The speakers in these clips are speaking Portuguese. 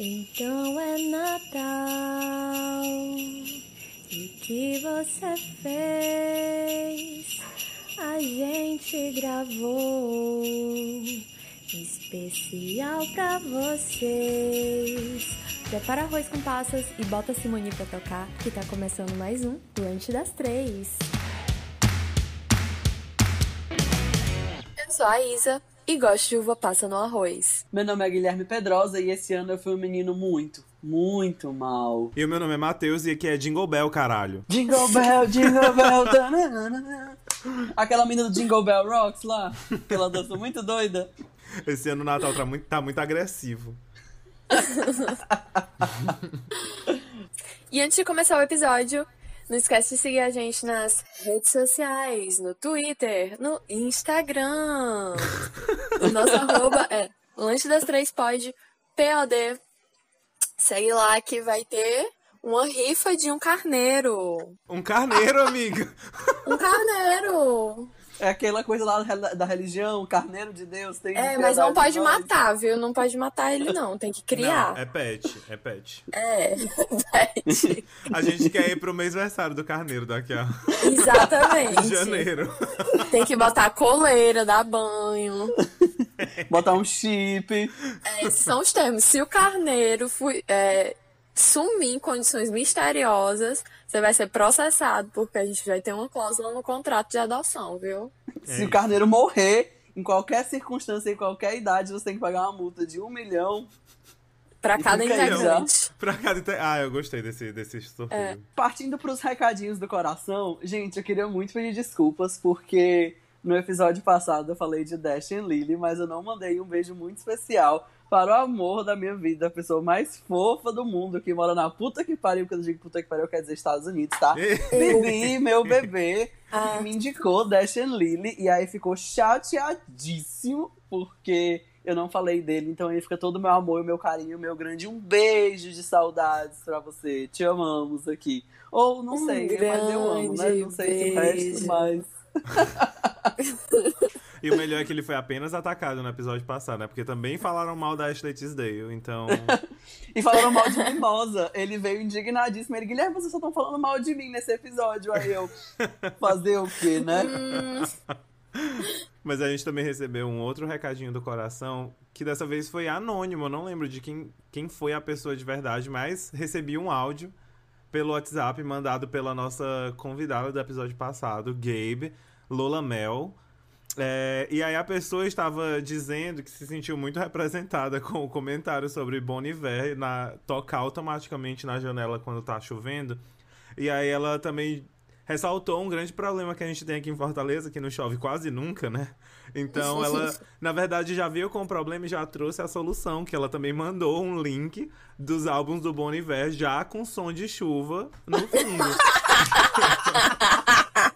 Então é Natal. E que você fez? A gente gravou especial pra vocês. Prepara arroz com passas e bota Simone pra tocar, que tá começando mais um Lanche das Três. Eu sou a Isa e gosto de uva passa no arroz. Meu nome é Guilherme Pedrosa e esse ano eu fui um menino muito, muito mal. E o meu nome é Matheus e aqui é Jingle Bell, caralho. Jingle Bell, Jingle Bell, tananana. Aquela menina do Jingle Bell Rocks lá, que ela dança muito doida. Esse ano o Natal tá muito, tá muito agressivo. E antes de começar o episódio, não esquece de seguir a gente nas redes sociais, no Twitter, no Instagram. o nosso arroba é Lanche das Três Pod, POD. Segue lá que vai ter uma rifa de um carneiro. Um carneiro, amiga. Um carneiro! É aquela coisa lá da- religião, carneiro de Deus. Tem É, mas não pode nós. matar, viu? Não pode matar ele, não. Tem que criar. Não, é pet, é pet. É, pet. A gente quer ir pro mês aniversário do carneiro daqui a Exatamente. janeiro. Tem que botar coleira, dar banho. Botar um chip. É, esses são os termos. Se o carneiro fui- é, sumir em condições misteriosas, você vai ser processado, porque a gente vai ter uma cláusula no contrato de adoção, viu? Se o carneiro morrer, em qualquer circunstância, em qualquer idade, você tem que pagar uma multa de um milhão. Pra cada integrante. Pra cada. inte- Ah, eu gostei desse, desse sorteio. É. Partindo pros recadinhos do coração, gente, eu queria muito pedir desculpas, porque no episódio passado eu falei de Dash e Lily, mas eu não mandei um beijo muito especial para o amor da minha vida, a pessoa mais fofa do mundo, que mora na puta que pariu, quando eu digo puta que pariu, quer dizer Estados Unidos, tá? Lili, meu bebê, Ah. que me indicou Dash and Lily, e aí ficou chateadíssimo, porque eu não falei dele, então aí fica todo o meu amor, o meu carinho, o meu grande um beijo de saudades pra você. Te amamos aqui. Ou não Um sei, mas eu amo, né? Não sei se o resto, beijo. mas. E o melhor é que ele foi apenas atacado no episódio passado, né? Porque também falaram mal da Ashley Tisdale, então. E falaram mal de Mimosa. Ele veio indignadíssimo. Ele, Guilherme, vocês só estão falando mal de mim nesse episódio. Aí eu, fazer o quê, né? Mas a gente também recebeu um outro recadinho do coração, que dessa vez foi anônimo. Eu não lembro de quem, quem foi a pessoa de verdade, mas recebi um áudio pelo WhatsApp mandado pela nossa convidada do episódio passado, Gabe Lola Mel. É, e aí a pessoa estava dizendo que se sentiu muito representada com o comentário sobre Bon Iver na, tocar automaticamente na janela quando tá chovendo. E aí ela também ressaltou um grande problema que a gente tem aqui em Fortaleza, que não chove quase nunca, né? Então ela, na verdade, já veio com o problema e já trouxe a solução, que ela também mandou um link dos álbuns do Bon Iver já com som de chuva no fundo.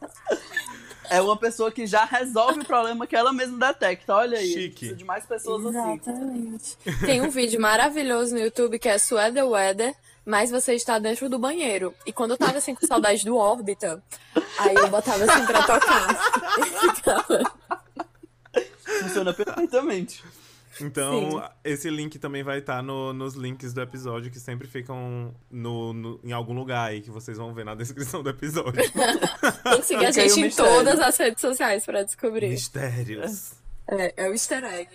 É uma pessoa que já resolve o problema que ela mesma detecta. Olha aí. Chique. Precisa de mais pessoas assim. Exatamente. Tem um vídeo maravilhoso no YouTube que é Sweater Weather, mas você está dentro do banheiro. E quando eu tava assim com saudade do Órbita, aí eu botava assim pra tocar. Funciona perfeitamente. Então, Sim. esse link também vai estar no- nos links do episódio, que sempre ficam no, no- em algum lugar aí, que vocês vão ver na descrição do episódio. Tem que seguir a gente em todas as redes sociais pra descobrir. Mistérios. É, é o easter egg.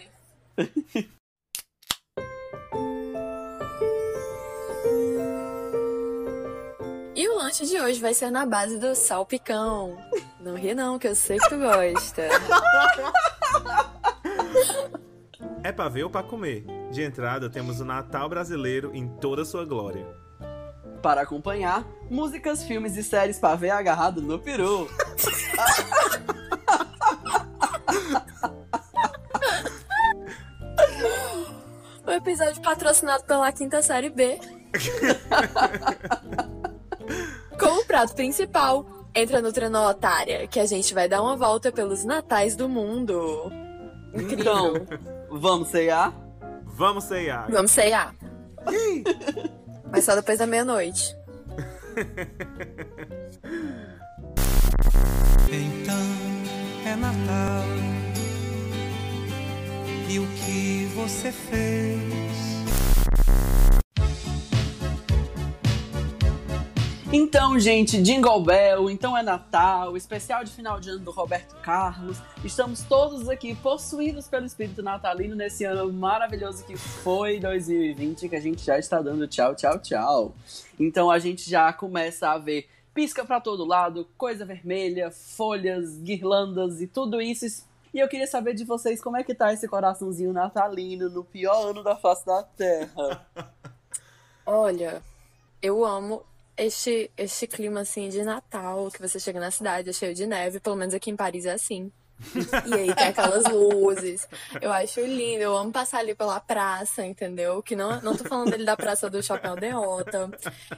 E o lanche de hoje vai ser na base do salpicão. Não ri não, que eu sei que tu gosta. É pra ver ou pra comer? De entrada, temos o Natal brasileiro em toda sua glória. Para acompanhar, músicas, filmes e séries pra ver agarrado no peru. O episódio patrocinado pela quinta série B. Como prato principal, entra no Trenó Otária, que a gente vai dar uma volta pelos natais do mundo. Incrível. Então, vamos ceiar? Vamos ceiar! Vamos ceiar. Mas só depois da meia-noite. Então é Natal. E o que você fez? Então, gente, Jingle Bell, então é Natal, especial de final de ano do Roberto Carlos. Estamos todos aqui possuídos pelo espírito natalino nesse ano maravilhoso que foi 2020, que a gente já está dando tchau, tchau, tchau. Então a gente já começa a ver pisca para todo lado, coisa vermelha, folhas, guirlandas e tudo isso. E eu queria saber de vocês como é que tá esse coraçãozinho natalino no pior ano da face da Terra. Olha, eu amo este, este clima assim de Natal, que você chega na cidade, é cheio de neve, pelo menos aqui em Paris é assim. E aí tem aquelas luzes. Eu acho lindo. Eu amo passar ali pela praça, entendeu? Que não, não tô falando dele da praça do Shopping Aldeota.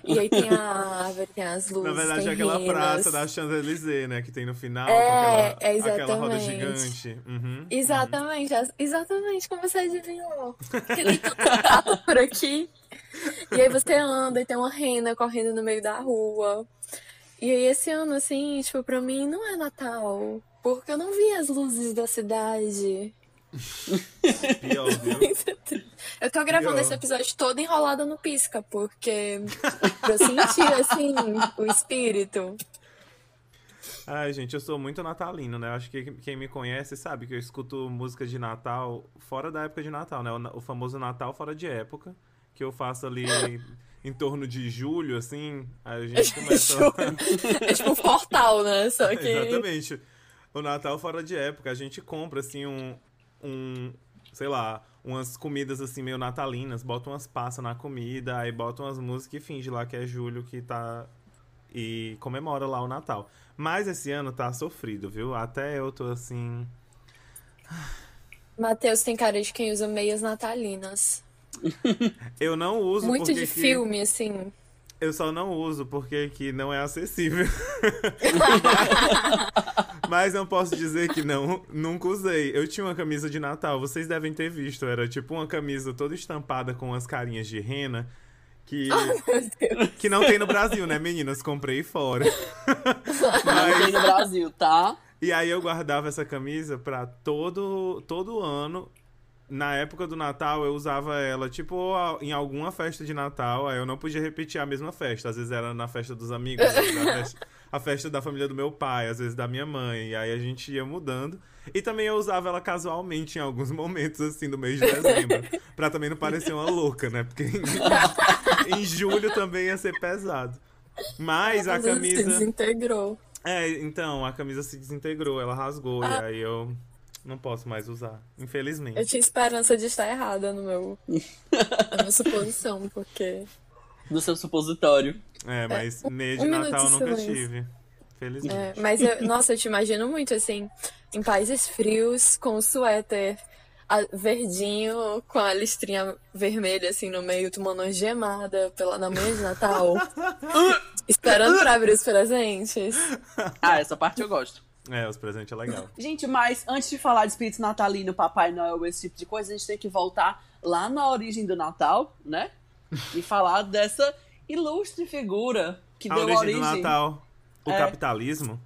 E aí tem a árvore, tem as luzes. Na verdade, é aquela praça da Champs-Élysées, né? Que tem no final, É, com é aquela, aquela roda exatamente. gigante. Uhum, Exatamente, as- exatamente como você adivinhou. Porque tem tanto prato por aqui. E aí você anda e tem uma rena correndo no meio da rua. E aí esse ano, assim, tipo, pra mim não é Natal. Porque eu não vi as luzes da cidade. Pior, viu? Eu tô gravando Pior. esse episódio todo enrolada no pisca, porque eu sentir, assim, o espírito. Ai, gente, eu sou muito natalino, né? Acho que quem me conhece sabe que eu escuto música de Natal fora da época de Natal, né? O famoso Natal fora de época, que eu faço ali em torno de julho, assim. A gente começa. É tipo um portal, né? Só que. Exatamente. O Natal fora de época, a gente compra, assim, um, um. Sei lá, umas comidas assim meio natalinas, bota umas passas na comida, aí bota umas músicas e finge lá que é julho que tá. E comemora lá o Natal. Mas esse ano tá sofrido, viu? Até eu tô assim. Matheus tem cara de quem usa meias natalinas. Eu não uso Muito porque de que- filme, assim. Eu só não uso porque aqui não é acessível. Mas não posso dizer que não, nunca usei. Eu tinha uma camisa de Natal, vocês devem ter visto. Era tipo uma camisa toda estampada com as carinhas de rena. Que, que não tem no Brasil, né, meninas? Comprei fora. Não tem no Brasil, tá? E aí eu guardava essa camisa pra todo, todo ano. Na época do Natal eu usava ela, tipo, em alguma festa de Natal. Aí eu não podia repetir a mesma festa. Às vezes era na festa dos amigos, às vezes na festa, a festa da família do meu pai, às vezes da minha mãe. E aí a gente ia mudando. E também eu usava ela casualmente em alguns momentos, assim, do mês de dezembro. pra também não parecer uma louca, né? Porque em, em julho também ia ser pesado. Mas a vezes Se camisa. desintegrou. É, então, a camisa se desintegrou, ela rasgou, Ah. e aí eu não posso mais usar, Eu infelizmente. tinha esperança de estar errada no meu, na minha suposição, porque. Do seu supositório. É, mas meia de um Natal eu de nunca tive. Felizmente. é, mas, eu- nossa, eu te imagino muito assim, em países frios, com o suéter a- verdinho, com a listrinha vermelha assim no meio, tomando uma gemada pela, na manhã de Natal, esperando pra abrir os presentes. Ah, essa parte eu gosto. É, os presentes é legal. Gente, mas antes de falar de espírito natalino, Papai Noel, esse tipo de coisa, a gente tem que voltar lá na origem do Natal, né? E falar dessa ilustre figura que A deu origem, origem. do Natal, o É. capitalismo.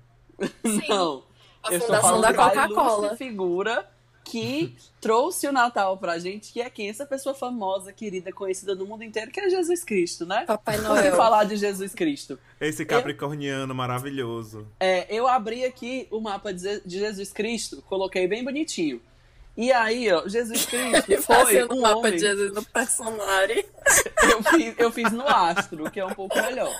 Não. A fundação da Coca-Cola. figura que trouxe o Natal pra gente, que é quem? Essa pessoa famosa, querida, conhecida no mundo inteiro, que é Jesus Cristo, né? Papai Noel. falar de Jesus Cristo? Esse capricorniano maravilhoso. É, eu abri aqui o mapa de Je- de Jesus Cristo, coloquei bem bonitinho. E aí, ó, Jesus Cristo foi Fazendo um mapa homem. de Jesus no personagem. Eu fiz, eu fiz no astro, que é um pouco melhor.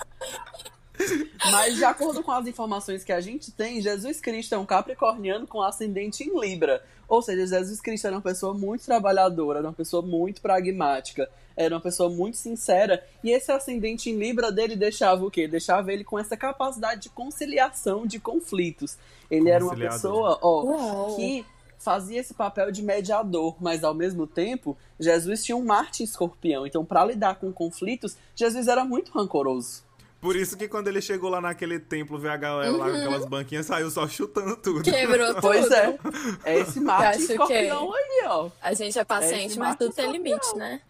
Mas de acordo com as informações que a gente tem, Jesus Cristo é um capricorniano com ascendente em Libra. Ou seja, Jesus Cristo era uma pessoa muito trabalhadora, era uma pessoa muito pragmática, era uma pessoa muito sincera. E esse ascendente em Libra dele deixava o quê? Deixava ele com essa capacidade de conciliação de conflitos. Ele era uma pessoa, ó, Uau. que fazia esse papel de mediador, mas ao mesmo tempo, Jesus tinha um Marte em escorpião. Então, para lidar com conflitos, Jesus era muito rancoroso. Por isso que quando ele chegou lá naquele templo, ver a galera lá com aquelas banquinhas, saiu só chutando tudo. Quebrou tudo. Pois é. É esse Marte acho que- escorpião aí, ó. A gente é É paciente, esse mas tudo tem Escorpião. limite, né?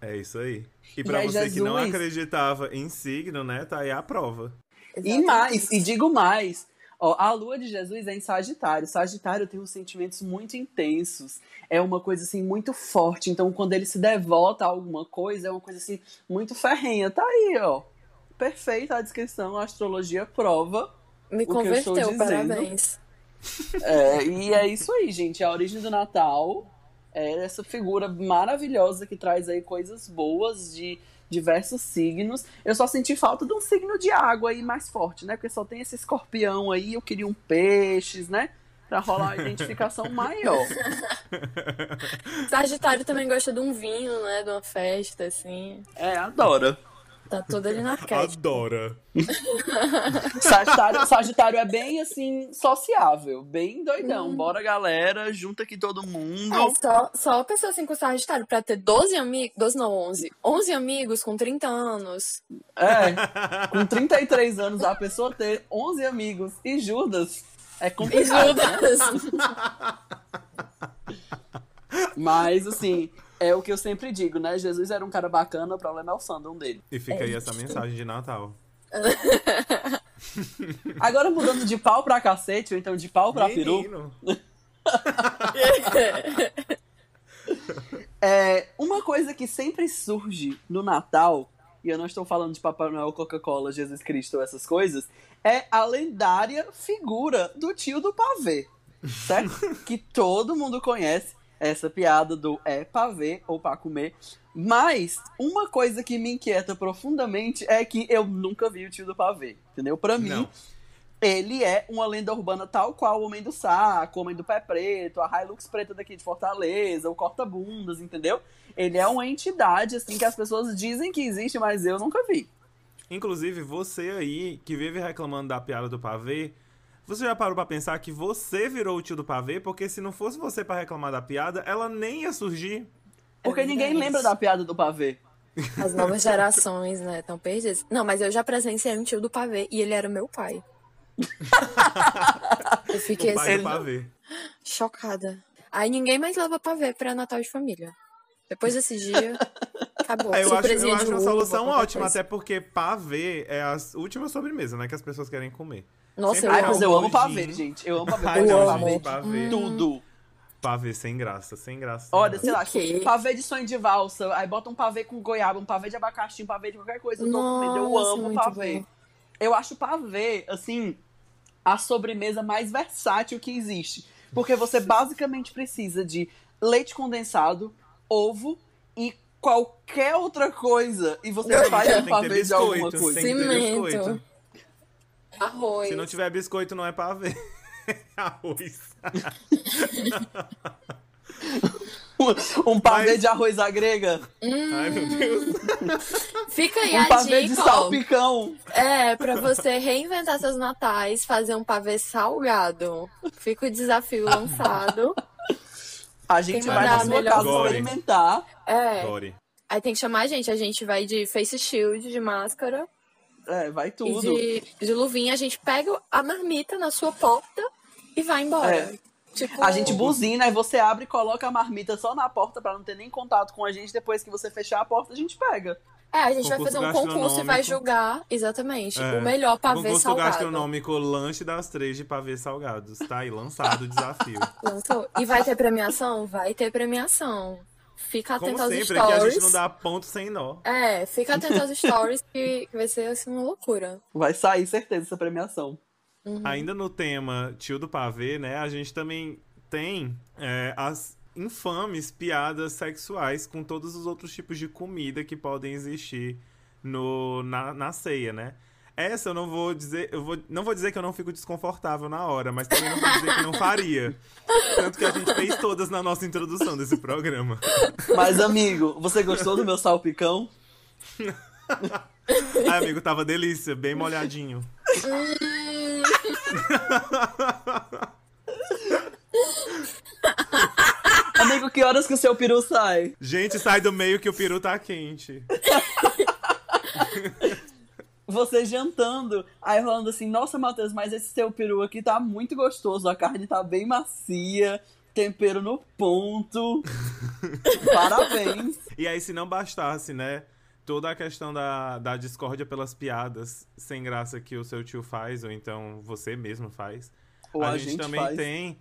É isso aí. E E pra aí, você que não Jesus- acreditava em signo, né, tá aí a prova. E mais, e digo mais, Ó, a lua de Jesus é em Sagitário. Sagitário tem uns sentimentos muito intensos. É uma coisa assim muito forte. Então, quando ele se devota a alguma coisa, é uma coisa assim muito ferrenha. Tá aí, ó. Perfeita a descrição. A astrologia prova. Me O que eu estou converteu, dizendo. parabéns. É, e é isso aí, gente. A origem do Natal é essa figura maravilhosa que traz aí coisas boas de diversos signos. Eu só senti falta de um signo de água aí mais forte, né? Porque só tem esse escorpião aí, eu queria um peixes, né? Pra rolar uma identificação maior. Sagitário também gosta de um vinho, né? De uma festa, assim. É, adora. Tá tudo ali na arquétipo. Adora. Sagitário, Sagitário é bem assim, sociável, bem doidão. Bora, galera, junta aqui todo mundo. É, só, só a pessoa assim com Sagitário pra ter 12 amigos, 12 não, 11. 11 amigos com 30 anos. É, com 33 anos a pessoa ter 11 amigos e Judas é E complicado. né? Judas. Mas assim, é o que eu sempre digo, né? Jesus era um cara bacana, o problema é o fandom dele. E fica aí essa mensagem de Natal. Agora mudando de pau pra cacete, ou então de pau pra peru, Menino. é uma coisa que sempre surge no Natal, e eu não estou falando de Papai Noel, Coca-Cola, Jesus Cristo, essas coisas, é a lendária figura do tio do pavê, certo? que todo mundo conhece essa piada do é pavê ou pra comer. Mas uma coisa que me inquieta profundamente é que eu nunca vi o tio do pavê, entendeu? Pra mim, Não. ele é uma lenda urbana tal qual o Homem do Saco, o Homem do Pé Preto, a Hilux Preta daqui de Fortaleza, o Corta-Bundas, entendeu? Ele é uma entidade, assim, que as pessoas dizem que existe, mas eu nunca vi. Inclusive, você aí que vive reclamando da piada do pavê, você já parou pra pensar que você virou o tio do pavê? Porque se não fosse você pra reclamar da piada, ela nem ia surgir. Porque É ninguém lembra da piada do pavê. As novas gerações, né, estão perdidas. Não, mas eu já presenciei um tio do pavê e ele era meu pai. eu fiquei O pai assim, do pavê. chocada. Aí ninguém mais leva pavê pra Natal de família. Depois desse dia, acabou. É, eu acho, eu de acho uma solução ótima, coisa. até porque pavê é a última sobremesa, né? Que as pessoas querem comer. Nossa, Sempre eu Ai, mas eu amo pavê, gente. Eu amo pavê. Ai, Eu amo pavê. pavê. Tudo. Pavê sem graça, sem graça. sem Olha, graça. sei lá, O quê? pavê de sonho de valsa, aí bota um pavê com goiaba, um pavê de abacaxi, um pavê de qualquer coisa. Eu tô eu amo pavê. bom. Eu acho pavê, assim, a sobremesa mais versátil que existe. Porque você basicamente precisa de leite condensado, ovo e qualquer outra coisa. E você faz um pavê de alguma coisa. Cimento. Arroz. Se não tiver biscoito, não é pavê. Arroz. Um pavê Mas- de arroz à grega, Ai, meu Deus. Fica aí um a pavê de dica, salpicão. É, pra você reinventar seus natais, fazer um pavê salgado. Fica o desafio lançado. A gente vai na sua casa experimentar. É. Gore. Aí tem que chamar a gente. A gente vai de face shield, de máscara É, vai e tudo. de, de luvinha. A gente pega a marmita na sua porta e vai embora. É. Tipo, A gente buzina e você abre e coloca a marmita só na porta pra não ter nem contato com a gente. Depois que você fechar a porta, a gente pega. É, a gente vai Concurso fazer um concurso e vai julgar, exatamente, É. o melhor pavê Concurso salgado. gastronômico Lanche das Três de Pavê Salgados. Tá aí, lançado o desafio. Lançou. E vai ter premiação? Vai ter premiação. Fica Como atento aos sempre, aqui a stories. gente não dá ponto sem nó. É, fica atento aos stories que vai ser assim uma loucura. Vai sair, certeza, essa premiação. Ainda no tema tio do pavê, né? A gente também tem é, as infames piadas sexuais com todos os outros tipos de comida que podem existir no, na, na ceia, né? Essa eu não vou dizer, eu vou, não vou dizer que eu não fico desconfortável na hora, mas também não vou dizer que não faria. Tanto que a gente fez todas na nossa introdução desse programa. Mas, amigo, você gostou do meu salpicão? Ai, amigo, tava delícia, bem molhadinho. Amigo, que horas que o seu peru sai? Gente, sai do meio que o peru tá quente. Você jantando, aí falando assim, nossa, Matheus, mas esse seu peru aqui tá muito gostoso, a carne tá bem macia, tempero no ponto. Parabéns. E aí, se não bastasse, né? toda a questão da, da discórdia pelas piadas sem graça que o seu tio faz, ou então você mesmo faz. Ou a, a gente, gente também faz. tem.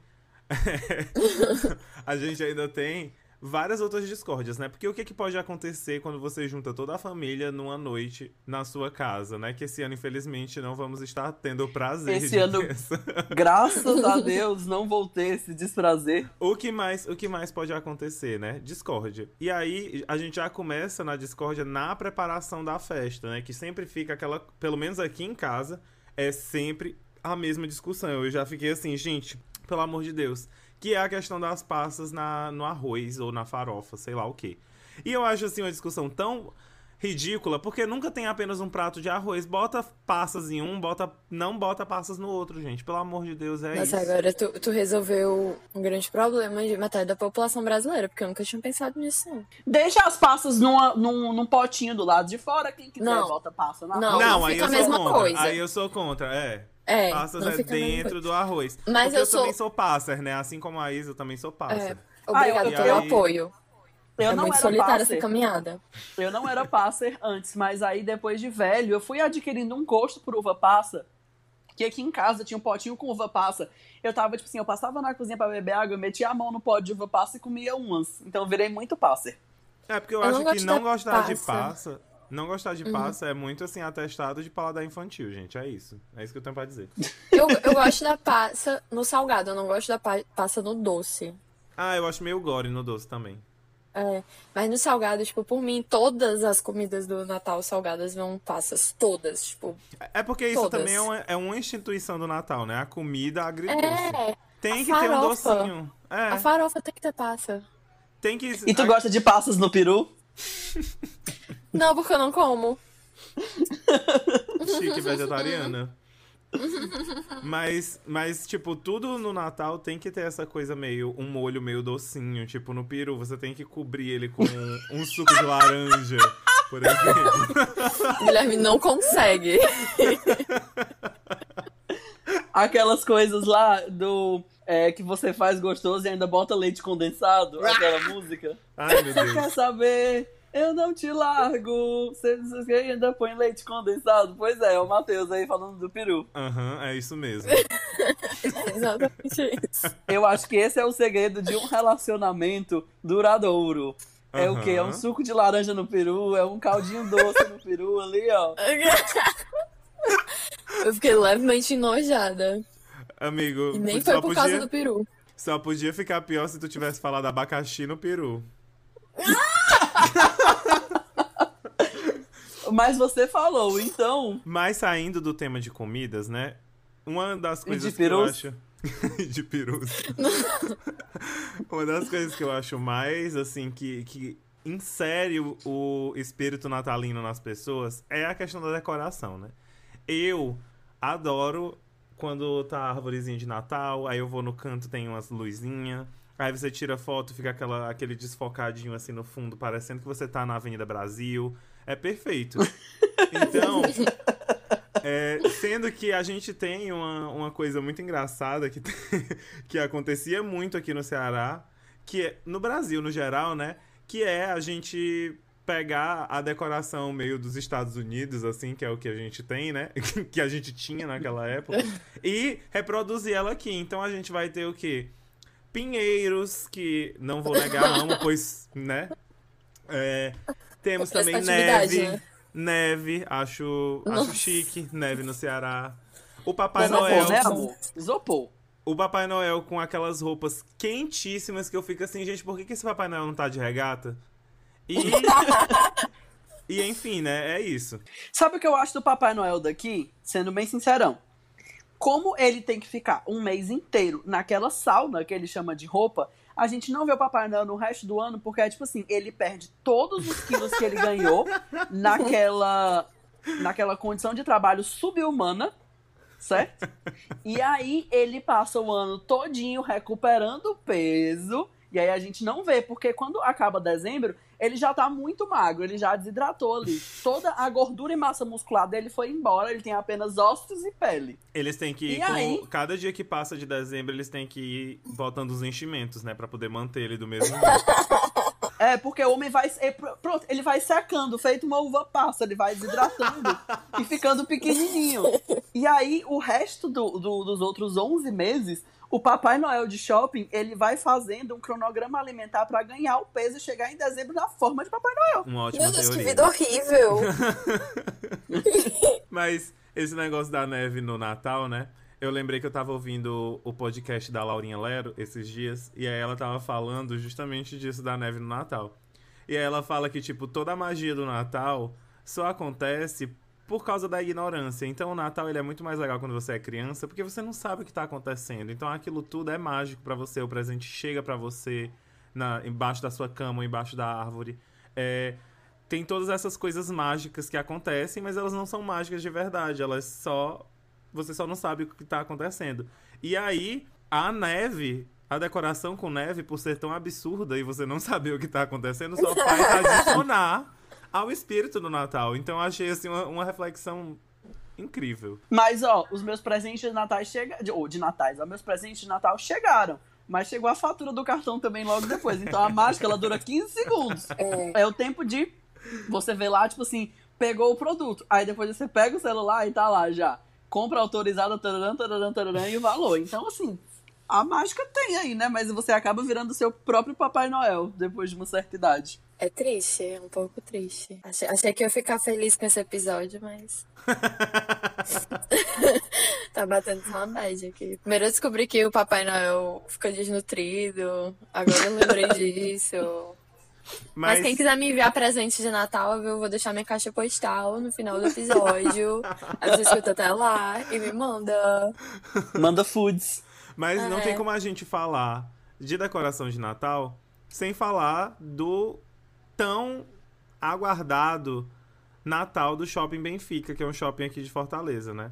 a gente ainda tem várias outras discórdias, né? Porque o que, que pode acontecer quando você junta toda a família numa noite na sua casa, né? Que esse ano, infelizmente, não vamos estar tendo o prazer Esse ano- Graças a Deus não vou ter esse desprazer. O que mais, o que mais pode acontecer, né? Discórdia. E aí a gente já começa na discórdia na preparação da festa, né? Que sempre fica aquela, pelo menos aqui em casa, é sempre a mesma discussão. Eu já fiquei assim, gente, pelo amor de Deus, que é a questão das passas na, no arroz ou na farofa, sei lá o quê. E eu acho assim uma discussão tão ridícula, porque nunca tem apenas um prato de arroz. Bota passas em um, bota não bota passas no outro, gente. Pelo amor de Deus, é Nossa, isso. agora tu, tu resolveu um grande problema de metade da população brasileira, porque eu nunca tinha pensado nisso. não. Deixa as passas numa, num, num potinho do lado de fora. Quem quiser Não. bota passa na Não. Não, aí eu sou contra. coisa. Aí eu sou contra, é. É, Passas é dentro do arroz. Mas Porque eu eu, sou- também sou passer, né? Assim como a Isa, eu também sou É, passer. obrigada Ah, eu- pelo eu- apoio. Eu é não muito era solitária passer. essa caminhada. Eu não era passer antes, mas aí depois de velho, eu fui adquirindo um gosto por uva passa. Que aqui em casa tinha um potinho com uva passa. Eu tava, tipo assim, eu passava na cozinha pra beber água, eu metia a mão no pote de uva passa e comia umas. Então eu virei muito passer. É porque eu, Eu não acho que não gostar de passa. Não gostar de passa é muito assim, atestado de paladar infantil, gente. É isso. É isso que eu tenho pra dizer. Eu, eu gosto da passa no salgado, eu não gosto da pa- passa no doce. Ah, eu acho meio gore no doce também. É, mas no salgado, tipo, por mim, todas as comidas do Natal salgadas vão passas. Todas, tipo. É porque isso Todas. também é uma, é uma instituição do Natal, né? A comida agridoce. É, tem a que ter um farofa. docinho. É, a farofa tem que ter passa. tem que. E tu a- gosta de passas no peru? Não, porque eu não como. chique vegetariana. Mas, mas, tipo, tudo no Natal tem que ter essa coisa meio, um molho meio docinho. Tipo, no peru, você tem que cobrir ele com um suco de laranja, por exemplo. Guilherme não consegue. Aquelas coisas lá do. é, que você faz gostoso e ainda bota leite condensado, aquela música. Ai, meu Você quer Deus. saber? Eu não te largo. Você, você ainda põe leite condensado? Pois é, é o Matheus aí falando do peru. Aham, é isso mesmo. Exatamente isso. Eu acho que esse é o segredo de um relacionamento duradouro. É o quê? É um suco de laranja no peru, é um caldinho doce no peru ali, ó. Eu fiquei levemente enojada. Amigo, E nem só foi por causa podia, do peru. só podia ficar pior se tu tivesse falado abacaxi no peru. Mas você falou, então. Mas saindo do tema de comidas, né? Uma das de coisas que eu acho. de perus. Uma das coisas que eu acho mais, assim, que, que insere o, o espírito natalino nas pessoas é a questão da decoração, né? Eu adoro quando tá a árvorezinha de Natal, aí eu vou no canto, tem umas luzinhas. Aí você tira foto, fica aquela, aquele desfocadinho assim no fundo, parecendo que você tá na Avenida Brasil. É perfeito. Então, é, sendo que a gente tem uma, uma coisa muito engraçada que, que acontecia muito aqui no Ceará, que é, no Brasil, no geral, né? Que é a gente pegar a decoração meio dos Estados Unidos, assim, que é o que a gente tem, né? que a gente tinha naquela época, e reproduzir ela aqui. Então a gente vai ter o quê? Pinheiros, que não vou negar, amo, pois, né? É, temos também neve. né? Neve, acho, acho chique, neve no Ceará. O Papai Isopor, Noel. né, amor? Isopor. O Papai Noel com aquelas roupas quentíssimas que eu fico assim, gente, por que, que esse Papai Noel não tá de regata? E. e enfim, né? É isso. Sabe o que eu acho do Papai Noel daqui? Sendo bem sincerão. Como ele tem que ficar um mês inteiro naquela sauna que ele chama de roupa, a gente não vê o Papai Noel no resto do ano, porque é tipo assim, ele perde todos os quilos que ele ganhou naquela, naquela condição de trabalho subhumana, certo? E aí ele passa o ano todinho recuperando peso. E aí a gente não vê, porque quando acaba dezembro, ele já tá muito magro, ele já desidratou ali. Toda a gordura e massa muscular dele foi embora, ele tem apenas ossos e pele. Eles têm que ir com. aí? Cada dia que passa de dezembro, eles têm que ir botando os enchimentos, né? Pra poder manter ele do mesmo jeito. É, porque o homem vai. é, pr- pronto, ele vai secando, feito uma uva passa, ele vai desidratando e ficando pequenininho. E aí, o resto do- do- dos outros 11 meses, o Papai Noel de shopping, ele vai fazendo um cronograma alimentar pra ganhar o peso e chegar em dezembro na forma de Papai Noel. Uma ótima Meu Deus, que teoria. vida horrível. Mas esse negócio da neve no Natal, né? Eu lembrei que eu tava ouvindo o podcast da Laurinha Lero esses dias, e aí ela tava falando justamente disso da neve no Natal. E aí ela fala que, tipo, toda a magia do Natal só acontece por causa da ignorância. Então o Natal ele é muito mais legal quando você é criança, porque você não sabe o que tá acontecendo. Então aquilo tudo é mágico pra você, o presente chega pra você na, embaixo da sua cama, embaixo da árvore. É, tem todas essas coisas mágicas que acontecem, mas elas não são mágicas de verdade. Elas só. Você só não sabe o que tá acontecendo. E aí, a neve, a decoração com neve, por ser tão absurda e você não saber o que tá acontecendo, só faz adicionar ao espírito do Natal. Então eu achei assim uma, uma reflexão incrível. Mas, ó, os meus presentes de Natal chegaram. Ou de Natais, ó, meus presentes de Natal chegaram. Mas chegou a fatura do cartão também logo depois. Então a mágica ela dura 15 segundos. É. É o tempo de você ver lá, tipo assim, pegou o produto. Aí depois você pega o celular e tá lá já. Compra autorizada, tararam, tararam, tararam, e o valor. Então, assim, a mágica tem aí, né? Mas você acaba virando o seu próprio Papai Noel depois de uma certa idade. É triste, é um pouco triste. Achei, achei que eu ia ficar feliz com esse episódio, mas. tá batendo uma bad aqui. Primeiro eu descobri que o Papai Noel fica desnutrido. Agora eu lembrei disso. Mas... Mas, quem quiser me enviar presente de Natal, eu vou deixar minha caixa postal no final do episódio. Aí você escuta até lá e me manda. Manda foods. mas não É. tem como a gente falar de decoração de Natal sem falar do tão aguardado Natal do Shopping Benfica, que é um shopping aqui de Fortaleza, né?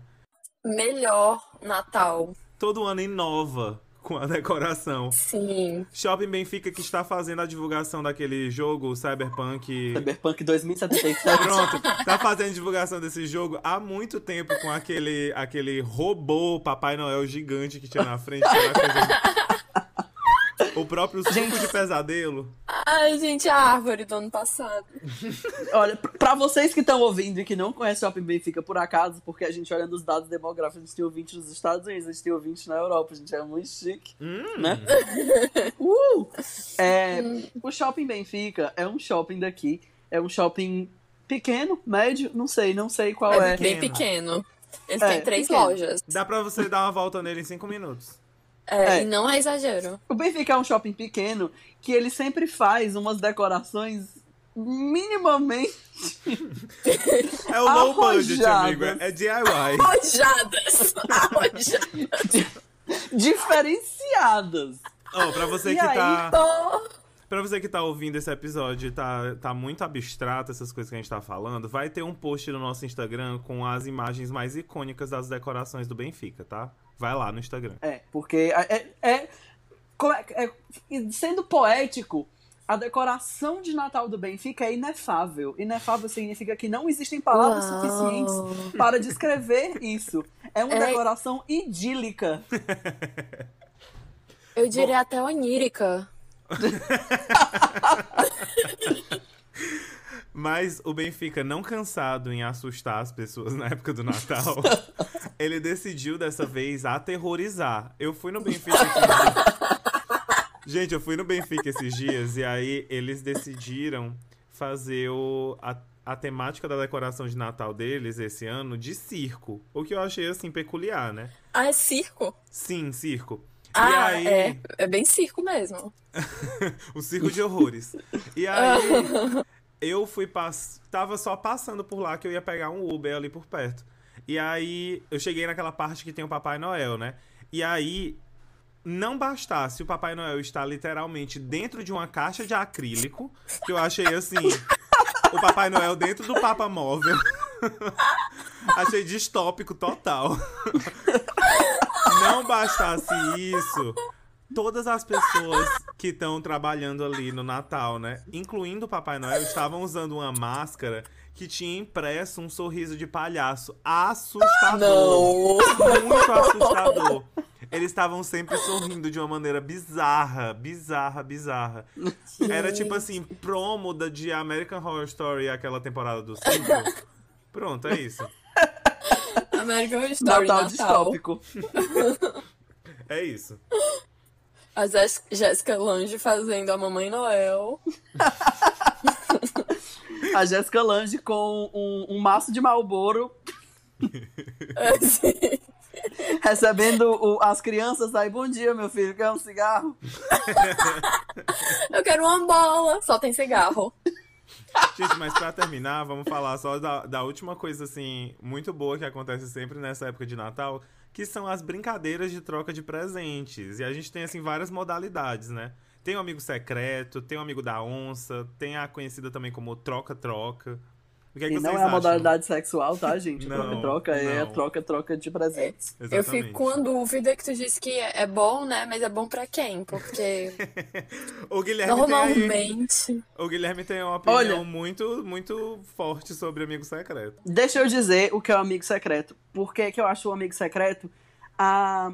Melhor Natal. Todo ano inova com a decoração. Sim. Shopping Benfica que está fazendo a divulgação daquele jogo Cyberpunk. Cyberpunk 2077. Pronto, tá fazendo divulgação desse jogo há muito tempo com aquele, aquele robô Papai Noel gigante que tinha na frente. O próprio suco de pesadelo. Ai, gente, a árvore do ano passado. Olha, pr- pra vocês que estão ouvindo e que não conhecem o Shopping Benfica por acaso, porque a gente olha nos dados demográficos, a gente tem ouvinte nos Estados Unidos, a gente tem ouvinte na Europa, a gente é muito chique, Hum, né? Uh! É, o Shopping Benfica é um shopping daqui, é um shopping pequeno, médio, não sei, não sei qual é. É bem pequeno. Ele É, tem três pequeno. lojas. Dá pra você dar uma volta nele em cinco minutos. É, É. E não é exagero. O Benfica é um shopping pequeno que ele sempre faz umas decorações minimamente É o low budget, amigo. É DIY. Arrojadas! Arrojadas! diferenciadas. Ó, pra você E que aí? tá. Oh, Pra você que tá ouvindo esse episódio e tá, tá muito abstrato essas coisas que a gente tá falando, vai ter um post no nosso Instagram com as imagens mais icônicas das decorações do Benfica, tá? Vai lá no Instagram. É, porque é, é- é- é- e sendo poético, a decoração de Natal do Benfica é inefável. Inefável significa que não existem palavras Uau. suficientes para descrever isso. É uma É. decoração idílica. eu diria até onírica. Mas o Benfica, não cansado em assustar as pessoas na época do Natal, ele decidiu dessa vez aterrorizar. Eu fui no Benfica. Gente, eu fui no Benfica esses dias e aí eles decidiram fazer o, a, a temática da decoração de Natal deles esse ano de circo. O que eu achei assim peculiar, né? Ah, é circo? Sim, circo. e Ah, aí, é. É bem circo mesmo. o circo de horrores. E aí, eu fui pass... tava só passando por lá que eu ia pegar um Uber ali por perto. E aí, eu cheguei naquela parte que tem o Papai Noel, né? E aí, não bastasse o Papai Noel estar literalmente dentro de uma caixa de acrílico, que eu achei assim, o Papai Noel dentro do Papa Móvel. achei distópico total. Não bastasse isso, todas as pessoas que estão trabalhando ali no Natal, né? Incluindo o Papai Noel, estavam usando uma máscara que tinha impresso um sorriso de palhaço assustador. Não! Muito assustador. eles estavam sempre sorrindo de uma maneira bizarra, bizarra, bizarra. Era tipo assim, promo da de American Horror Story, aquela temporada do 5. Pronto, é isso. American Horror Story, Natal Natal. distópico. É isso. A Jéssica Lange fazendo a Mamãe Noel. A Jéssica Lange com um, um maço de Malboro, recebendo o- as crianças aí. Bom dia, meu filho, quer um cigarro? Eu quero uma bola. Só tem cigarro. Gente, mas pra terminar, vamos falar só da, da última coisa, assim, muito boa que acontece sempre nessa época de Natal, que são as brincadeiras de troca de presentes. E a gente tem, assim, várias modalidades, né? Tem o amigo secreto, tem o amigo da onça, tem a conhecida também como troca-troca. O que é que E não é a acham? modalidade sexual, tá, gente? Não, Troca-troca é não. troca-troca de presentes. Eu Exatamente. fico com a dúvida que tu disse que é é bom, né? Mas é bom pra quem? Porque o, Guilherme tem aí, normalmente. o Guilherme tem uma opinião Olha- muito, muito forte sobre amigo secreto. Deixa eu dizer o que é o amigo secreto. Por que, que eu acho o amigo secreto a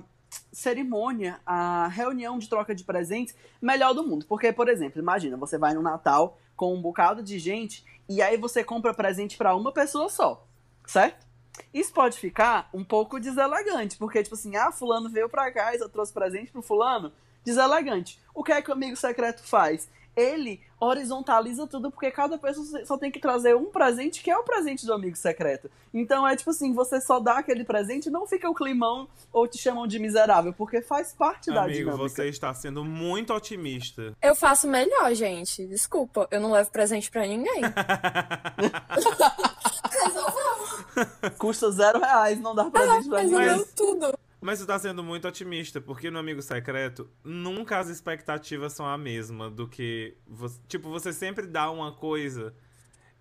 cerimônia, a reunião de troca de presentes melhor do mundo. Porque, por exemplo, imagina, você vai no Natal com um bocado de gente e aí você compra presente pra uma pessoa só, certo? Isso pode ficar um pouco deselegante, porque, tipo assim, ah, fulano veio pra cá e só trouxe presente pro fulano. Deselegante. O que é que o amigo secreto faz? Ele horizontaliza tudo, porque cada pessoa só tem que trazer um presente, que é o presente do amigo secreto. Então é tipo assim, você só dá aquele presente, não fica o climão ou te chamam de miserável, porque faz parte da Amigo, dinâmica. você está sendo muito otimista. Eu faço melhor, gente. Desculpa, eu não levo presente pra ninguém. Custa zero reais, não dá presente pra ninguém. Resolveu tudo. Mas você tá sendo muito otimista, porque no Amigo Secreto, nunca as expectativas são a mesma do que. Você, tipo, você sempre dá uma coisa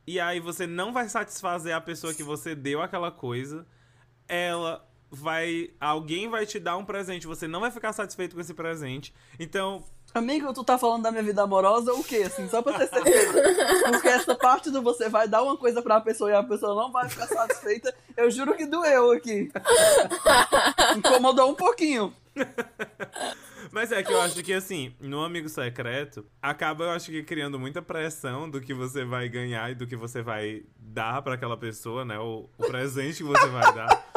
e aí você não vai satisfazer a pessoa que você deu aquela coisa. Ela vai. Alguém vai te dar um presente, você não vai ficar satisfeito com esse presente. Então, Amigo, tu tá falando da minha vida amorosa ou o quê? Assim, só pra ter certeza. Porque essa parte do você vai dar uma coisa pra pessoa e a pessoa não vai ficar satisfeita, eu juro que doeu aqui. Incomodou um pouquinho. Mas é que eu acho que, assim, no Amigo Secreto, acaba, eu acho que, criando muita pressão do que você vai ganhar e do que você vai dar pra aquela pessoa, né? O, o presente que você vai dar.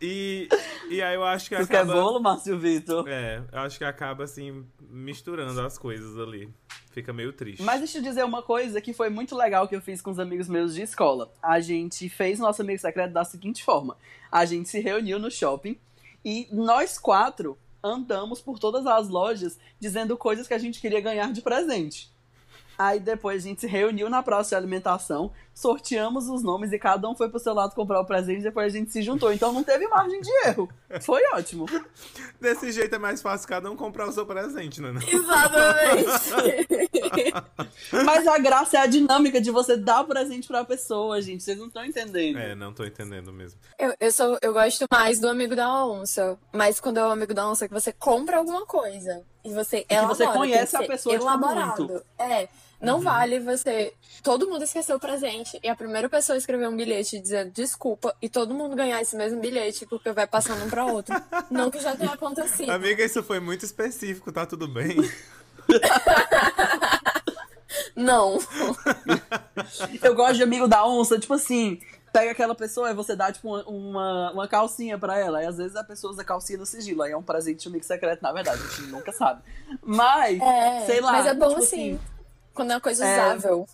E, e aí eu acho que Tu quer acaba... bolo, Márcio Vitor? É, eu acho que acaba, assim, misturando as coisas ali. Fica meio triste. Mas deixa eu dizer uma coisa que foi muito legal que eu fiz com os amigos meus de escola. A gente fez nosso amigo secreto da seguinte forma: a gente se reuniu no shopping e nós quatro andamos por todas as lojas dizendo coisas que a gente queria ganhar de presente. Aí depois a gente se reuniu na praça de alimentação, sorteamos os nomes e cada um foi pro seu lado comprar o presente e depois a gente se juntou. Então não teve margem de erro. Foi ótimo. Desse jeito é mais fácil cada um comprar o seu presente, né? Exatamente. Mas a graça é a dinâmica de você dar presente pra pessoa, gente. Vocês não estão entendendo. É, não tô entendendo mesmo. eu, eu, sou, eu gosto mais do amigo da onça. Mas quando é o amigo da onça, que você compra alguma coisa. E você que elabora. você tem conhece que a pessoa, tipo, elaborado. muito. É. Não vale você. Todo mundo esqueceu o presente e a primeira pessoa escrever um bilhete dizendo desculpa e todo mundo ganhar esse mesmo bilhete porque vai passando um pra outro. Não que já tenha acontecido. Amiga, isso foi muito específico, tá tudo bem? Não. Eu gosto de amigo da onça, tipo assim, pega aquela pessoa e você dá, tipo, uma, uma, uma calcinha pra ela. E às vezes a pessoa usa calcinha no sigilo. Aí é um presente de amigo secreto, na verdade, a gente nunca sabe. Mas, É, sei lá. mas é bom tipo assim. Quando é uma coisa É. usável.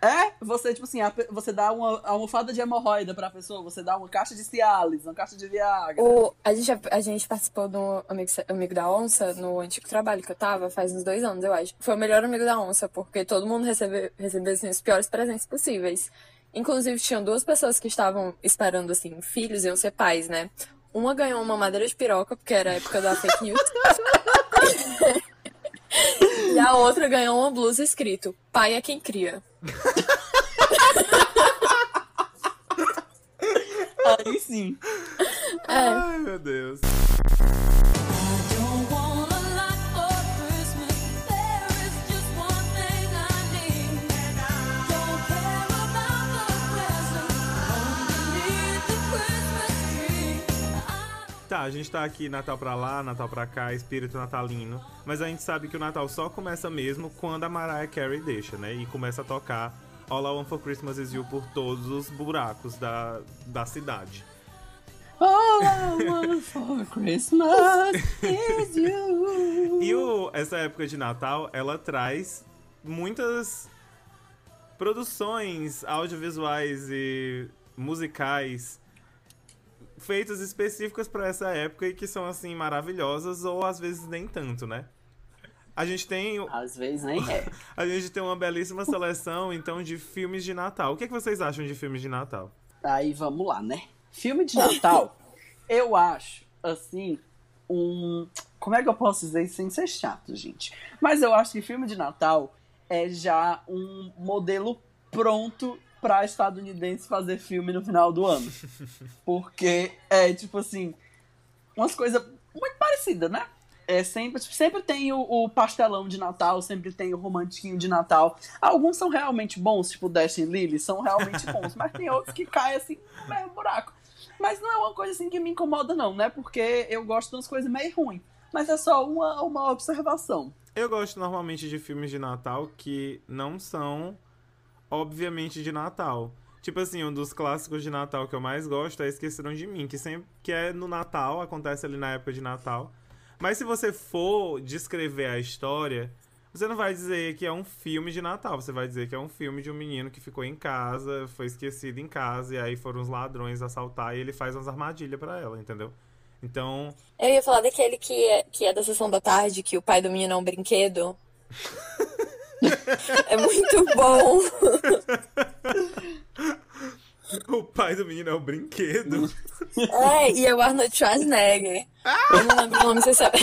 É, você, tipo assim, você dá uma almofada de hemorroida pra pessoa, você dá uma caixa de Cialis, uma caixa de Viagra. O, a, gente, a gente participou do amigo, amigo da Onça no antigo trabalho que eu tava, faz uns dois anos, eu acho. Foi o melhor amigo da Onça, porque todo mundo recebeu, recebeu assim, os piores presentes possíveis. Inclusive, tinham duas pessoas que estavam esperando, assim, filhos, iam ser pais, né? Uma ganhou uma madeira de piroca, porque era a época da fake news. e a outra ganhou uma blusa escrito: Pai é quem cria. Aí sim. É. Ai, meu Deus. Tá, a gente tá aqui Natal pra lá, Natal pra cá, espírito natalino, mas a gente sabe que o Natal só começa mesmo quando a Mariah Carey deixa, né? E começa a tocar All I Want for Christmas Is You por todos os buracos da, da cidade. All I want for Christmas is you. E o, essa época de Natal, ela traz muitas produções audiovisuais e musicais feitas específicas para essa época e que são assim maravilhosas ou às vezes nem tanto, né? A gente tem Às vezes nem é. a gente tem uma belíssima seleção então de filmes de Natal. O que, é que vocês acham de filmes de Natal? Aí vamos lá, né? Filme de Natal, eu acho, assim, um. Como é que eu posso dizer isso sem ser chato, gente? Mas eu acho que filme de Natal é já um modelo pronto pra estadunidense fazer filme no final do ano. Porque é, tipo assim, umas coisas muito parecidas, né? É sempre, sempre tem o, o pastelão de Natal, sempre tem o romantiquinho de Natal. Alguns são realmente bons, tipo Dash e Lily, são realmente bons, mas tem outros que caem assim no mesmo buraco. Mas não é uma coisa assim que me incomoda, não, né? Porque eu gosto de umas coisas meio ruins. Mas é só uma, uma observação. Eu gosto normalmente de filmes de Natal que não são, obviamente, de Natal. Tipo assim, um dos clássicos de Natal que eu mais gosto é Esqueceram de Mim, que sempre que é no Natal, acontece ali na época de Natal. Mas se você for descrever a história, você não vai dizer que é um filme de Natal, você vai dizer que é um filme de um menino que ficou em casa, foi esquecido em casa, e aí foram os ladrões assaltar e ele faz umas armadilhas pra ela, entendeu? Então, Eu ia falar daquele que é, que é da sessão da tarde, que o pai do menino é um brinquedo. é muito bom. o pai do menino é o brinquedo. É, e é o Arnold Schwarzenegger. Eu não lembro o nome, você sabe.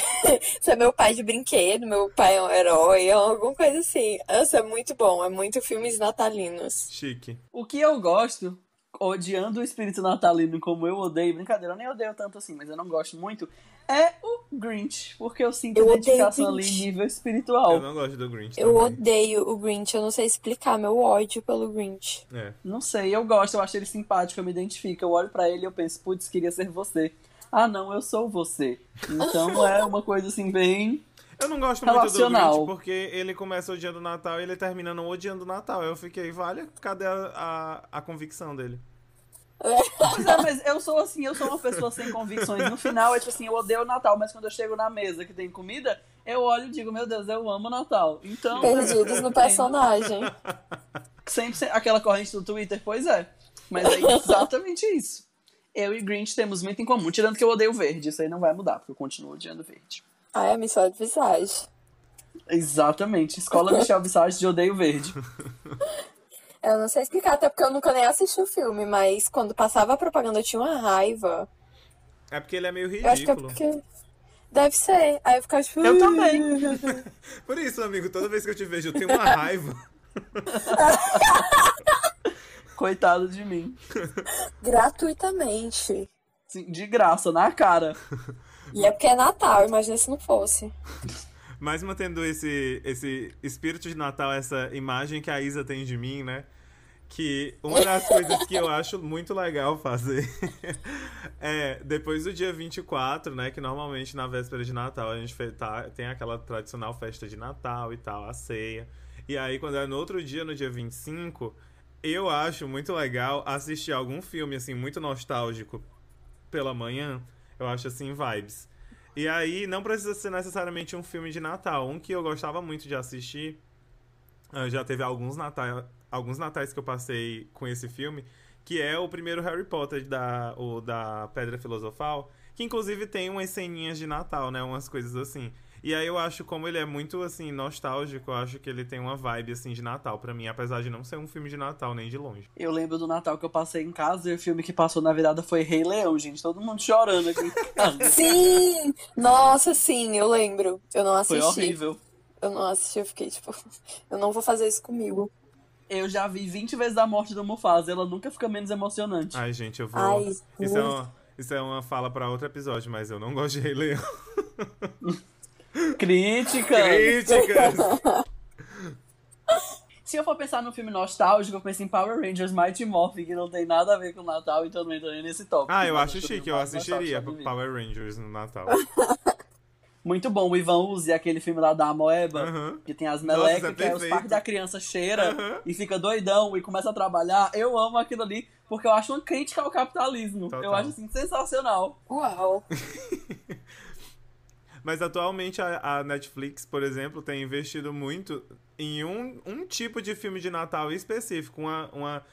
Você é meu pai de brinquedo, meu pai é um herói, é alguma coisa assim. Nossa, é muito bom, é muito filmes natalinos. Chique. O que eu gosto, odiando o espírito natalino como eu odeio, brincadeira, eu nem odeio tanto assim, mas eu não gosto muito, é o Grinch. Porque eu sinto Eu identificação o ali nível espiritual. Eu não gosto do Grinch Eu também. odeio o Grinch, eu não sei explicar meu ódio pelo Grinch. É. Não sei, eu gosto, eu acho ele simpático, eu me identifico. Eu olho pra ele e eu penso, putz, queria ser você. Ah, não, eu sou você. Então é uma coisa assim, bem. Eu não gosto muito do Relacional. Grinch porque ele começa odiando o Natal e ele termina não odiando o Natal. Eu fiquei, vale, cadê a, a, a convicção dele? Pois é, mas eu sou assim, eu sou uma pessoa sem convicções. No final, é tipo assim, eu odeio o Natal, mas quando eu chego na mesa que tem comida, eu olho e digo, meu Deus, eu amo o Natal. Então. Perdidos no personagem. Sempre, sempre- aquela corrente do Twitter, pois é. Mas é exatamente isso. Eu e Grinch temos muito em comum, tirando que eu odeio verde. Isso aí não vai mudar, porque eu continuo odiando verde. Ai, a missão de visagem. Exatamente. Escola Michel Visage de Odeio Verde. Eu não sei explicar, até porque eu nunca nem assisti o filme, mas quando passava a propaganda eu tinha uma raiva. É porque ele é meio Eu acho que é ridículo. porque. Deve ser. Aí eu ficava tipo. Eu também. Por isso, amigo, toda vez que eu te vejo, eu tenho uma raiva. Coitado de mim. Gratuitamente. Sim, de graça, na cara. E é porque é Natal, imagina se não fosse. Mas mantendo esse, esse espírito de Natal, essa imagem que a Isa tem de mim, né? Que uma das coisas que eu acho muito legal fazer é, depois do dia 24, né? Que normalmente na véspera de Natal a gente tá- tem aquela tradicional festa de Natal e tal, a ceia. E aí, quando é no outro dia, no dia 25, eu acho muito legal assistir algum filme, assim, muito nostálgico pela manhã. Eu acho, assim, vibes. E aí, não precisa ser necessariamente um filme de Natal. Um que eu gostava muito de assistir, ah, já teve alguns, natal, alguns natais que eu passei com esse filme, que é o primeiro Harry Potter, da, o da Pedra Filosofal, que inclusive tem umas ceninhas de Natal, né? Umas coisas assim. E aí eu acho, como ele é muito, assim, nostálgico, eu acho que ele tem uma vibe, assim, de Natal pra mim, apesar de não ser um filme de Natal, nem de longe. Eu lembro do Natal que eu passei em casa e o filme que passou na virada foi Rei Leão, gente. Todo mundo chorando aqui em casa. Sim! Nossa, sim, eu lembro. Eu não Foi assisti. horrível. Eu não assisti, eu fiquei tipo, eu não vou fazer isso comigo. Eu já vi 20 vezes a morte do Mufasa, ela nunca fica menos emocionante. Ai, gente, eu vou... Ai, isso, é uma, isso é uma fala pra outro episódio, mas eu não gosto de Rei Leão. Crítica! Críticas! Se eu for pensar num filme nostálgico, eu penso em Power Rangers Mighty Morphin, que não tem nada a ver com o Natal, então não entra nem nesse tópico. Ah, eu acho chique, eu assistiria. Power Rangers no Natal. Muito bom, o Ivan Uzi, aquele filme lá da Amoeba, Aham. que tem as Nossa, melecas, é que é os parques da criança cheira e fica doidão e começa a trabalhar. Eu amo aquilo ali, porque eu acho uma crítica ao capitalismo. Total. Eu acho assim sensacional. Uau. Mas atualmente a, a Netflix, por exemplo, tem investido muito em um, um tipo de filme de Natal específico, uma, uma,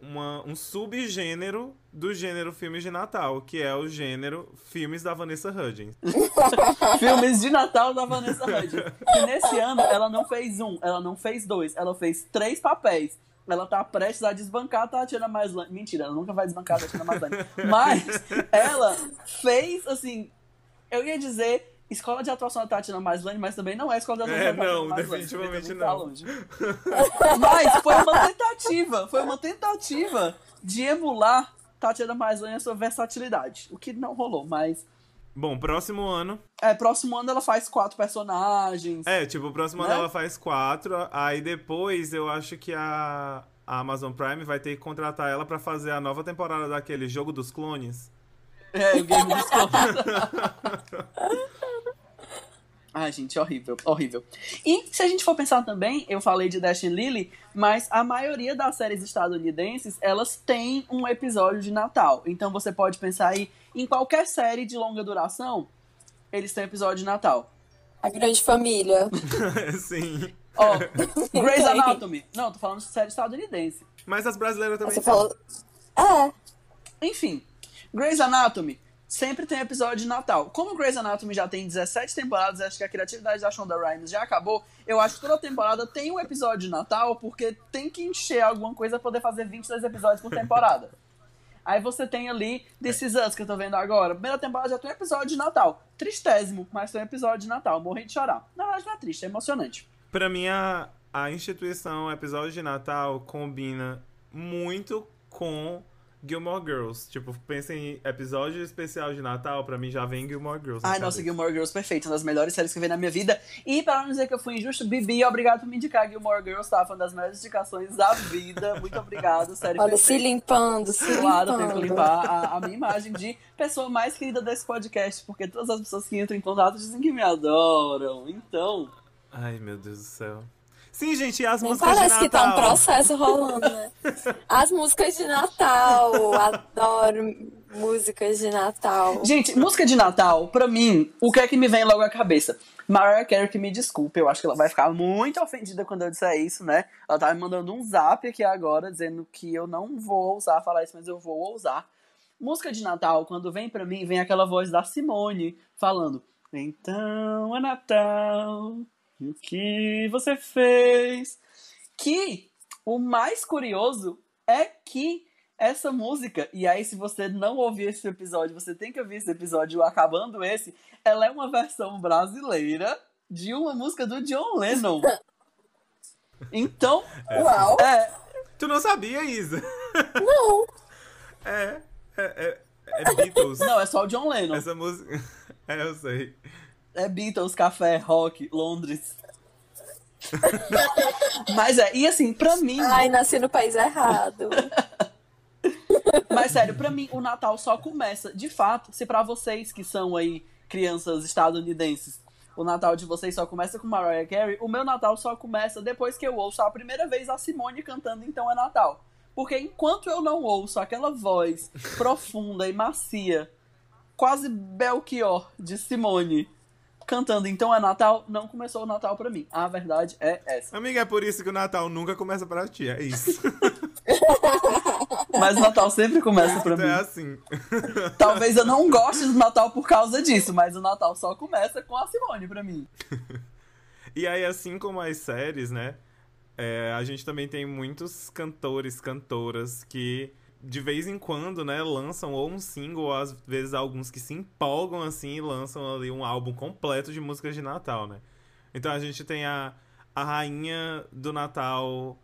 uma- um subgênero do gênero filmes de Natal, que é o gênero filmes da Vanessa Hudgens. Filmes de Natal da Vanessa Hudgens. E nesse ano ela não fez um, ela não fez dois, ela fez três papéis. Ela tá prestes a desbancar a Tatiana Maslany. Mentira, ela nunca vai desbancar a Tatiana Maslany. Mas ela fez, assim, eu ia dizer escola de atuação da Tatiana Maslany, mas também não é escola de atuação É, da Tatiana não, Maslany. definitivamente também tá não. longe. Mas foi uma tentativa, foi uma tentativa de emular Tatiana Maslany a sua versatilidade. O que não rolou, mas... Bom, próximo ano. É, próximo ano ela faz quatro personagens. É, tipo, o próximo Né? ano ela faz quatro, aí depois eu acho que a, a Amazon Prime vai ter que contratar ela pra fazer a nova temporada daquele Jogo dos Clones. É, o Game dos Clones. Ai, gente, horrível, horrível. E se a gente for pensar também, eu falei de Dash and Lily, mas a maioria das séries estadunidenses, elas têm um episódio de Natal. Então você pode pensar aí em qualquer série de longa duração, eles têm episódio de Natal. A grande família. Sim. Ó, Grey's Tem. Anatomy. Não, tô falando de série estadunidense. Mas as brasileiras também Você têm. falou. É. Enfim, Grey's Anatomy sempre tem episódio de Natal. Como Grey's Anatomy já tem 17 temporadas, acho que a criatividade da Shonda Rhimes já acabou, eu acho que toda temporada tem um episódio de Natal, porque tem que encher alguma coisa pra poder fazer 22 episódios por temporada. Aí você tem ali Is Us, que eu tô vendo agora. Primeira temporada já tem um episódio de Natal. Tristésimo, mas tem um episódio de Natal. Morri de chorar. Na verdade não é triste, é emocionante. Pra mim, a, a instituição Episódio de Natal combina muito com Gilmore Girls. Tipo, pensa em episódio especial de Natal, pra mim já vem Gilmore Girls. na Ai, nossa, cabeça. Gilmore Girls, perfeito. Uma das melhores séries que eu vi na minha vida. E para não dizer que eu fui injusto, Bibi, obrigado por me indicar Gilmore Girls, tá? Foi uma das melhores indicações da vida. Muito obrigado, série Olha, se limpando, se Claro, limpando. tenho que limpar a, a minha imagem de pessoa mais querida desse podcast, porque todas as pessoas que entram em contato dizem que me adoram. Então, Ai, meu Deus do céu. Sim, gente, e as Nem músicas de parece que tá um Natal? processo rolando, né? As músicas de Natal, adoro músicas de Natal. gente, música de Natal, pra mim, o que é que me vem logo à cabeça? Mariah Carey, que me desculpe, eu acho que ela vai ficar muito ofendida quando eu disser isso, né? Ela tá me mandando um zap aqui agora, dizendo que eu não vou ousar falar isso, mas eu vou ousar. Música de Natal, quando vem pra mim, vem aquela voz da Simone falando: Então é Natal, e o que você fez? Que o mais curioso é que essa música, e aí se você não ouvir esse episódio, você tem que ouvir esse episódio acabando esse, ela é uma versão brasileira de uma música do John Lennon. Então, Uau! é, Tu não sabia, Isa? Não! É, é, é, é Beatles. não, é só o John Lennon. Essa música. É, eu sei. É Beatles, café, rock, Londres. Mas é, e assim, pra mim, Ai, nasci no país errado. Mas sério, pra mim o Natal só começa, de fato, se pra vocês que são aí crianças estadunidenses, o Natal de vocês só começa com Mariah Carey, o meu Natal só começa depois que eu ouço a primeira vez a Simone cantando Então é Natal. Porque enquanto eu não ouço aquela voz profunda e macia, quase Belchior de Simone cantando Então é Natal, não começou o Natal pra mim. A verdade é essa. Amiga, é por isso que o Natal nunca começa pra ti, é isso. Mas o Natal sempre começa pra Tu mim. é assim. Talvez eu não goste do Natal por causa disso, mas o Natal só começa com a Simone pra mim. E aí, assim como as séries, né? é, a gente também tem muitos cantores, cantoras que de vez em quando, né, lançam ou um single, ou às vezes alguns que se empolgam assim e lançam ali um álbum completo de músicas de Natal, né? Então a gente tem a, a rainha do Natal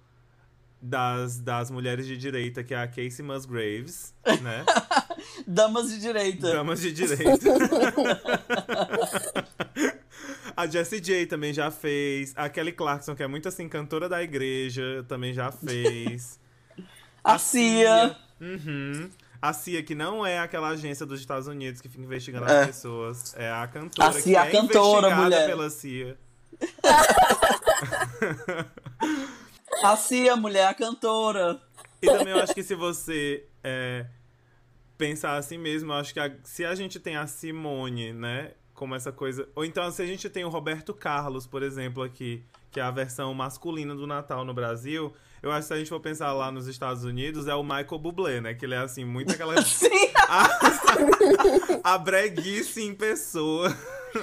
das, das mulheres de direita, que é a Casey Musgraves, né? Damas de direita. Damas de direita. A Jessie J também já fez. A Kelly Clarkson, que é muito assim, cantora da igreja, também já fez. A Cia. Uhum. A CIA, que não é aquela agência dos Estados Unidos que fica investigando É. as pessoas. É a cantora A que Cia, é a cantora, investigada mulher. pela CIA. A Cia, mulher, a cantora. E também eu acho que se você é, pensar assim mesmo, eu acho que a- se a gente tem a Simone, né? Como essa coisa. Ou então, se a gente tem o Roberto Carlos, por exemplo, aqui, que é a versão masculina do Natal no Brasil, eu acho que se a gente for pensar lá nos Estados Unidos, é o Michael Bublé, né? Que ele é assim, muito aquela. Sim. a, a breguice em pessoa.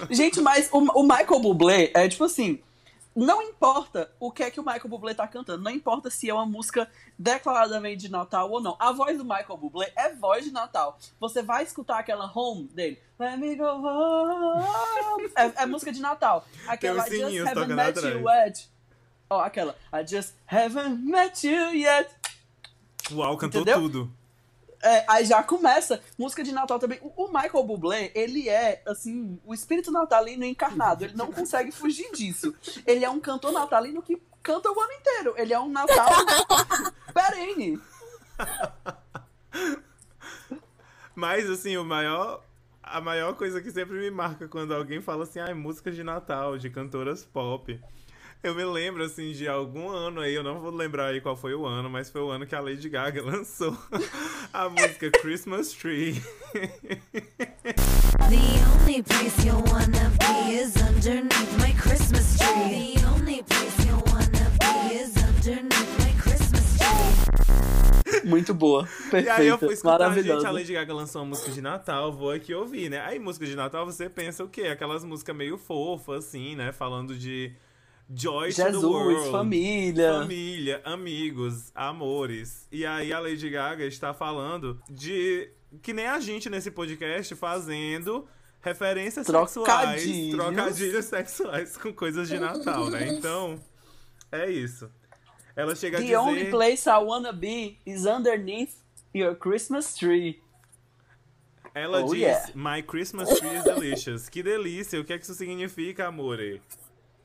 Gente, mas o, o Michael Bublé é tipo assim. Não importa o que é que o Michael Bublé tá cantando, não importa se é uma música declaradamente de Natal ou não. A voz do Michael Bublé é voz de Natal. Você vai escutar aquela home dele. Let me go home. É, é música de Natal. Aquela Tem I os just haven't met atrás. you yet. Ó, aquela I just haven't met you yet. Uau, cantou Entendeu? tudo. É, aí já começa. Música de Natal também. O, o Michael Bublé, ele é, assim, o espírito natalino encarnado. Ele não consegue fugir disso. Ele é um cantor natalino que canta o ano inteiro. Ele é um Natal perene. Mas, assim, o maior. A maior coisa que sempre me marca quando alguém fala assim, ah, música de Natal, de cantoras pop. Eu me lembro, assim, de algum ano aí, eu não vou lembrar aí qual foi o ano, mas foi o ano que a Lady Gaga lançou a música Christmas Tree. The only place you wanna be is underneath my Christmas tree. The only place you wanna be is underneath my Christmas tree. Muito boa. E aí eu fui escutar, gente, a Lady Gaga lançou uma música de Natal, vou aqui ouvir, né? Aí música de Natal você pensa o quê? Aquelas músicas meio fofas, assim, né? Falando de joy to the Jesus, world. família. Família, amigos, amores. E aí a Lady Gaga está falando de que nem a gente nesse podcast fazendo referências sexuais, Trocadilhos. trocadilhos sexuais com coisas de Natal, né? Então, é isso. Ela chega a The dizer only place I wanna be is underneath your Christmas tree. Ela Oh, diz, yeah. My Christmas tree is delicious. Que delícia, o que é que isso significa, amore?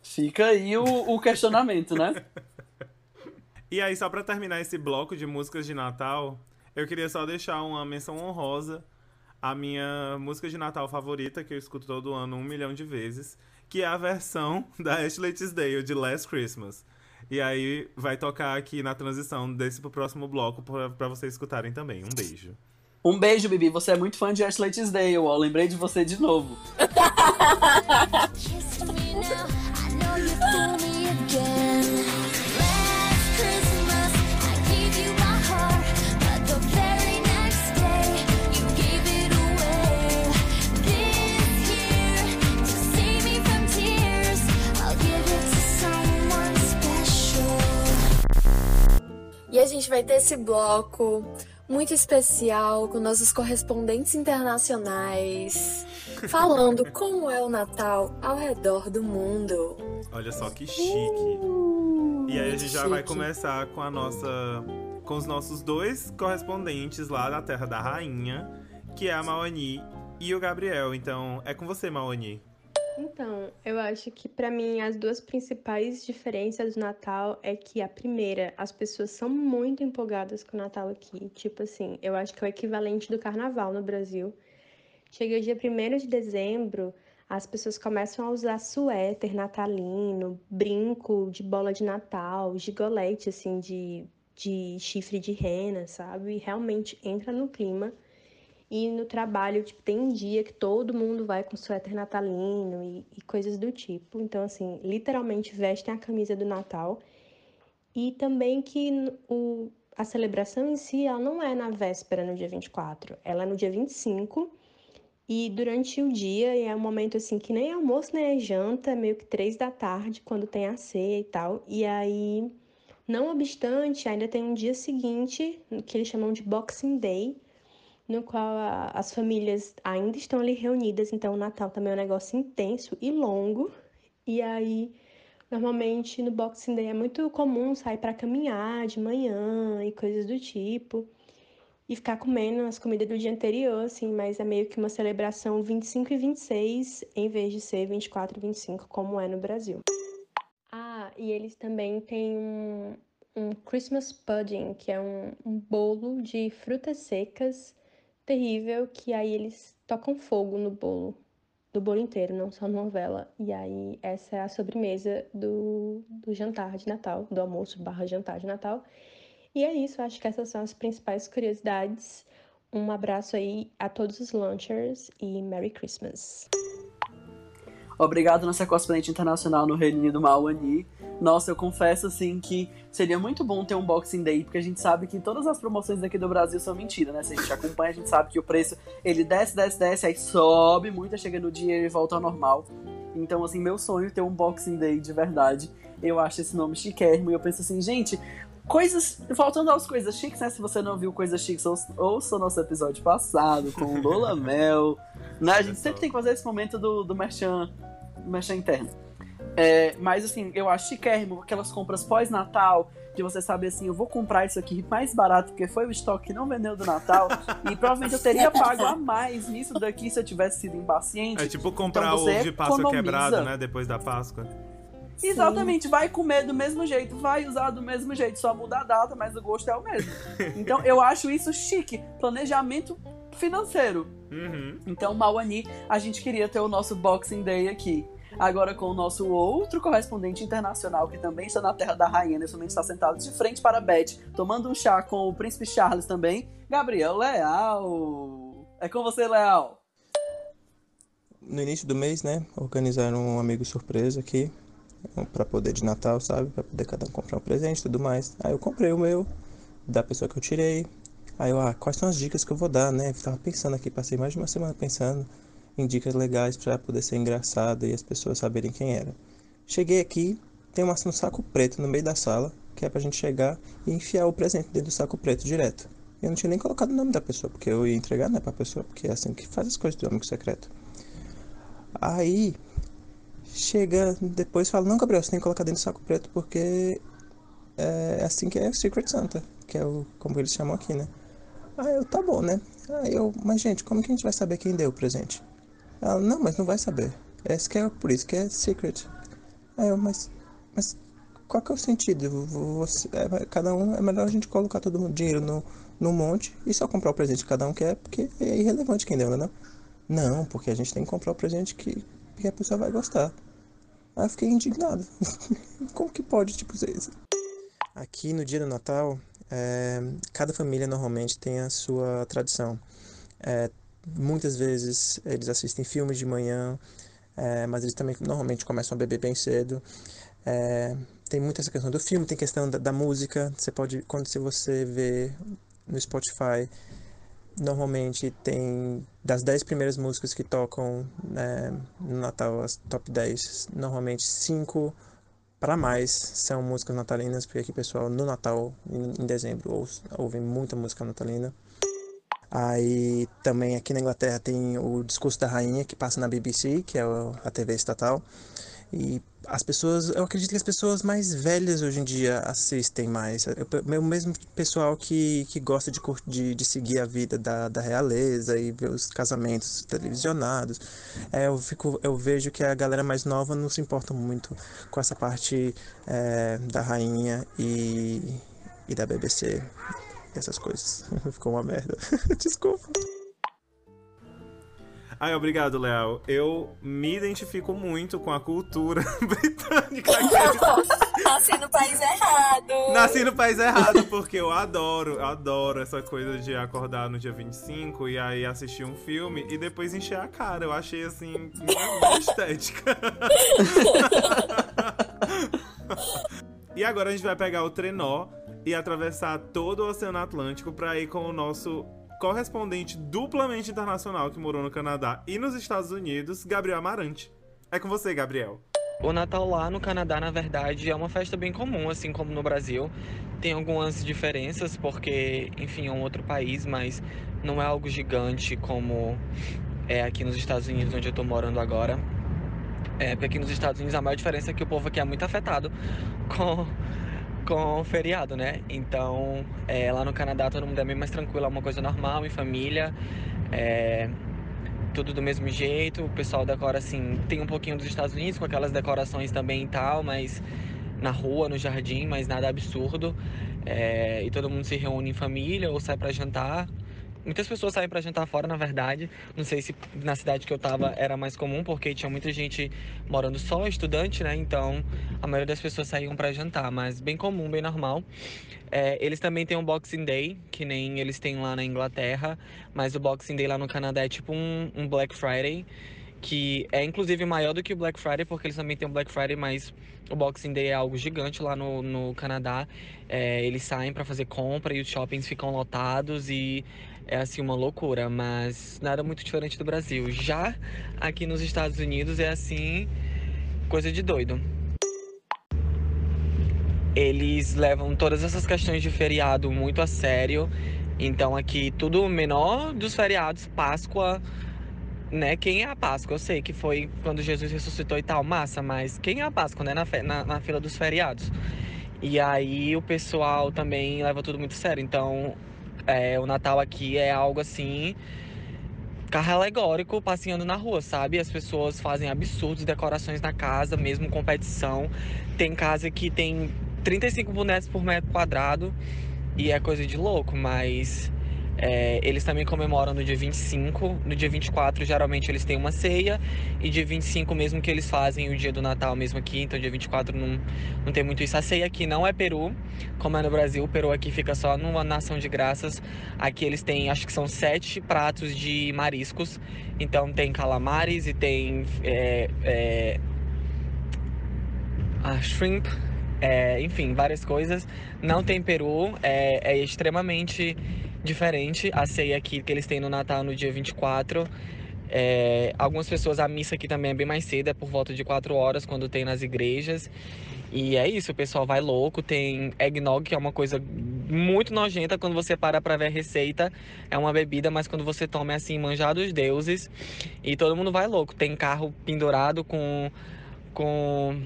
Fica aí o, o questionamento, né? E aí, só pra terminar esse bloco de músicas de Natal, eu queria só deixar uma menção honrosa à minha música de Natal favorita, que eu escuto todo ano um milhão de vezes, que é a versão da Ashley Tisdale, de Last Christmas. E aí, vai tocar aqui na transição desse pro próximo bloco, pra, pra vocês escutarem também. Um beijo. Um beijo, Bibi. Você é muito fã de Ashley Tisdale, ó. Lembrei de você de novo. E a gente vai ter esse bloco muito especial com nossos correspondentes internacionais, falando como é o Natal ao redor do mundo. Olha só que chique. E aí a gente já vai chique. começar com a nossa. com os nossos dois correspondentes lá da Terra da Rainha, que é a Maoni e o Gabriel. Então, é com você, Maoni. Então, eu acho que pra mim as duas principais diferenças do Natal é que a primeira, as pessoas são muito empolgadas com o Natal aqui. Tipo assim, eu acho que é o equivalente do Carnaval no Brasil. Chega o dia 1 de dezembro, as pessoas começam a usar suéter natalino, brinco de bola de Natal, gigolete assim de, de chifre de rena, sabe? E realmente entra no clima. E no trabalho, tipo, tem dia que todo mundo vai com suéter natalino e, e coisas do tipo. Então, assim, literalmente vestem a camisa do Natal. E também que o, a celebração em si, ela não é na véspera, no dia 24. Ela é no dia 25. E durante o dia, é um momento assim que nem é almoço, nem é janta, meio que três da tarde, quando tem a ceia e tal. E aí, não obstante, ainda tem um dia seguinte, que eles chamam de Boxing Day, no qual a- as famílias ainda estão ali reunidas, então o Natal também é um negócio intenso e longo. E aí, normalmente no Boxing Day é muito comum sair para caminhar de manhã e coisas do tipo. E ficar comendo as comidas do dia anterior, assim, mas é meio que uma celebração 25 e 26, em vez de ser 24 e 25, como é no Brasil. Ah, e eles também têm um, um Christmas pudding, que é um, um bolo de frutas secas terrível, que aí eles tocam fogo no bolo, do bolo inteiro, não só numa vela. E aí essa é a sobremesa do, do jantar de Natal, do almoço barra jantar de Natal. E é isso, acho que essas são as principais curiosidades. Um abraço aí a todos os launchers e Merry Christmas! Obrigado, nossa correspondente internacional no Reino Unido, Mauani. Nossa, eu confesso, assim, que seria muito bom ter um Boxing Day, porque a gente sabe que todas as promoções daqui do Brasil são mentira, né? Se a gente acompanha, a gente sabe que o preço, ele desce, desce, desce, aí sobe muito, chega no dia e volta ao normal. Então, assim, meu sonho é ter um Boxing Day de verdade. Eu acho esse nome chiquérrimo e eu penso assim, gente, coisas. Faltando às coisas chiques, né? Se você não viu coisas chiques, ou- ouça o nosso episódio passado com o Lola Mel. Né? A gente sempre tem que fazer esse momento do, do merchan, do merchan interno. É, mas assim, eu acho chiquérrimo aquelas compras pós-Natal, de você saber assim, eu vou comprar isso aqui mais barato, porque foi o estoque que não vendeu do Natal, e provavelmente eu teria pago a mais nisso daqui se eu tivesse sido impaciente. É tipo comprar Então ovo de Páscoa economiza. quebrado, né? Depois da Páscoa. Exatamente, vai comer do mesmo jeito, vai usar do mesmo jeito, só muda a data, mas o gosto é o mesmo. Então eu acho isso chique, planejamento financeiro. Uhum. Então, Mauani, a gente queria ter o nosso Boxing Day aqui. Agora com o nosso outro correspondente internacional, que também está na Terra da Rainha, nesse momento está sentado de frente para a Beth, tomando um chá com o Príncipe Charles também, Gabriel Leal. É com você, Leal. no início do mês, né, organizaram um amigo surpresa aqui para poder de Natal, sabe, para poder cada um comprar um presente e tudo mais. Aí eu comprei o meu da pessoa que eu tirei. Aí eu, ah, quais são as dicas que eu vou dar, né? Tava pensando aqui, passei mais de uma semana pensando em dicas legais para poder ser engraçado e as pessoas saberem quem era. Cheguei aqui, tem um saco preto no meio da sala, que é pra gente chegar e enfiar o presente dentro do saco preto direto. Eu não tinha nem colocado o nome da pessoa, porque eu ia entregar, né, pra pessoa, porque é assim que faz as coisas do amigo secreto. Aí chega depois e fala, não, Gabriel, você tem que colocar dentro do saco preto porque é assim que é o Secret Santa, que é o como eles chamam aqui, né? Aí eu, tá bom, né? Aí eu, mas gente, como que a gente vai saber quem deu o presente? Ela, não, mas não vai saber. Esse que é por isso que é secret. Aí eu, mas, mas qual que é o sentido? Você, é, cada um, é melhor a gente colocar todo o dinheiro no, no monte e só comprar o presente que cada um quer, porque é irrelevante quem deu, né? Não porque a gente tem que comprar o presente que, que a pessoa vai gostar. Aí eu fiquei indignado. Como que pode, tipo, ser isso? Aqui no dia do Natal, é, cada família normalmente tem a sua tradição. É, muitas vezes eles assistem filmes de manhã, é, mas eles também normalmente começam a beber bem cedo. É, tem muita essa questão do filme, tem questão da, da música. Você pode, quando se você vê no Spotify, normalmente tem das 10 primeiras músicas que tocam né, no Natal, as top 10, normalmente 5 para mais são músicas natalinas, porque aqui pessoal no Natal, em, em dezembro, ou, ouve muita música natalina. Aí também aqui na Inglaterra tem o Discurso da Rainha, que passa na BBC, que é a TV estatal. E as pessoas, eu acredito que as pessoas mais velhas hoje em dia assistem mais. O mesmo pessoal que, que gosta de, de, de seguir a vida da, da realeza e ver os casamentos televisionados. É, eu, fico, eu vejo que a galera mais nova não se importa muito com essa parte é, da rainha e, e da BBC. Essas coisas. Ficou uma merda. Desculpa. Ai, obrigado, Léo. Eu me identifico muito com a cultura britânica. aqui. Nasci no país errado. Nasci no país errado, porque eu adoro, eu adoro essa coisa de acordar no dia 25 e aí assistir um filme e depois encher a cara. Eu achei assim, uma estética. e agora a gente vai pegar o trenó e atravessar todo o Oceano Atlântico pra ir com o nosso correspondente duplamente internacional que morou no Canadá e nos Estados Unidos, Gabriel Amarante. É com você, Gabriel. O Natal lá no Canadá, na verdade, é uma festa bem comum, assim como no Brasil. Tem algumas diferenças, porque, enfim, é um outro país, mas não é algo gigante como é aqui nos Estados Unidos, onde eu tô morando agora. É, porque aqui nos Estados Unidos a maior diferença é que o povo aqui é muito afetado com com feriado, né? Então, é, lá no Canadá todo mundo é bem mais tranquilo, é uma coisa normal, em família, é, tudo do mesmo jeito. O pessoal decora assim, tem um pouquinho dos Estados Unidos com aquelas decorações também e tal, mas na rua, no jardim, mas nada absurdo. É, e todo mundo se reúne em família ou sai pra jantar. Muitas pessoas saem pra jantar fora, na verdade. Não sei se na cidade que eu tava era mais comum, porque tinha muita gente morando só, estudante, né? Então a maioria das pessoas saíam pra jantar, mas bem comum, bem normal. É, eles também têm um Boxing Day, que nem eles têm lá na Inglaterra, mas o Boxing Day lá no Canadá é tipo um, um Black Friday, que é inclusive maior do que o Black Friday, porque eles também têm o Black Friday, mas o Boxing Day é algo gigante lá no, no Canadá. É, eles saem pra fazer compra e os shoppings ficam lotados e é assim uma loucura, mas nada muito diferente do Brasil. Já aqui nos Estados Unidos é assim, coisa de doido. Eles levam todas essas questões de feriado muito a sério. Então aqui tudo menor dos feriados, Páscoa, né? Quem é a Páscoa? Eu sei que foi quando Jesus ressuscitou e tal, massa, mas quem é a Páscoa, né? Na, na, na fila dos feriados. E aí o pessoal também leva tudo muito sério. Então é, o Natal aqui é algo assim. Carro alegórico passeando na rua, sabe? As pessoas fazem absurdos, decorações na casa, mesmo competição. Tem casa que tem 35 bonecos por metro quadrado e é coisa de louco, mas é, eles também comemoram no dia 25. No dia 24, geralmente eles têm uma ceia. E dia 25 mesmo que eles fazem o dia do Natal mesmo aqui. Então dia 24 não, não tem muito isso. A ceia aqui não é peru, como é no Brasil. O peru aqui fica só numa nação de graças. Aqui eles têm, acho que são sete pratos de mariscos. Então tem calamares e tem é, é, a shrimp, é, enfim, várias coisas. Não tem peru, é, é extremamente diferente a ceia aqui que eles têm no Natal no dia 24. É, algumas pessoas, a missa aqui também é bem mais cedo, é por volta de 4 horas quando tem nas igrejas. E é isso, o pessoal vai louco. Tem eggnog, que é uma coisa muito nojenta quando você para pra ver a receita. É uma bebida, mas quando você toma é assim, manjar dos deuses. E todo mundo vai louco. Tem carro pendurado com, com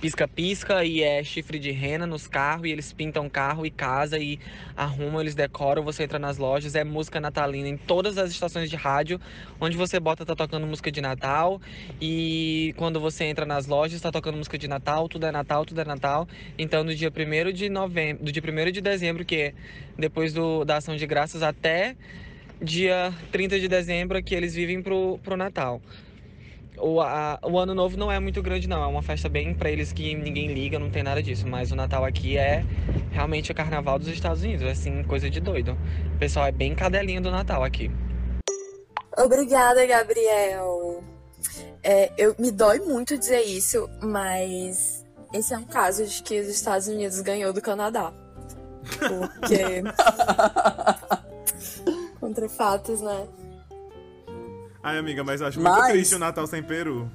pisca-pisca e é chifre de rena nos carros. E eles pintam carro e casa e arrumam, eles decoram. Você entra nas lojas, é música natalina em todas as estações de rádio. Onde você bota, tá tocando música de Natal. E quando você entra nas lojas, tá tocando música de Natal. Tudo é Natal, tudo é Natal. Então, do dia 1 de novembro, do dia 1 de dezembro, que é depois do, da ação de graças, até dia 30 de dezembro, que eles vivem pro, pro Natal. O, a- o ano novo não é muito grande, não. É uma festa bem pra eles que ninguém liga, não tem nada disso. Mas o Natal aqui é realmente o carnaval dos Estados Unidos. É assim, coisa de doido. O pessoal é bem cadelinha do Natal aqui. Obrigada, Gabriel. É, eu me dói muito dizer isso, mas esse é um caso de que os Estados Unidos ganhou do Canadá. Porque. Contra fatos, né? Ai, amiga, mas eu acho muito Mas- triste o Natal sem peru.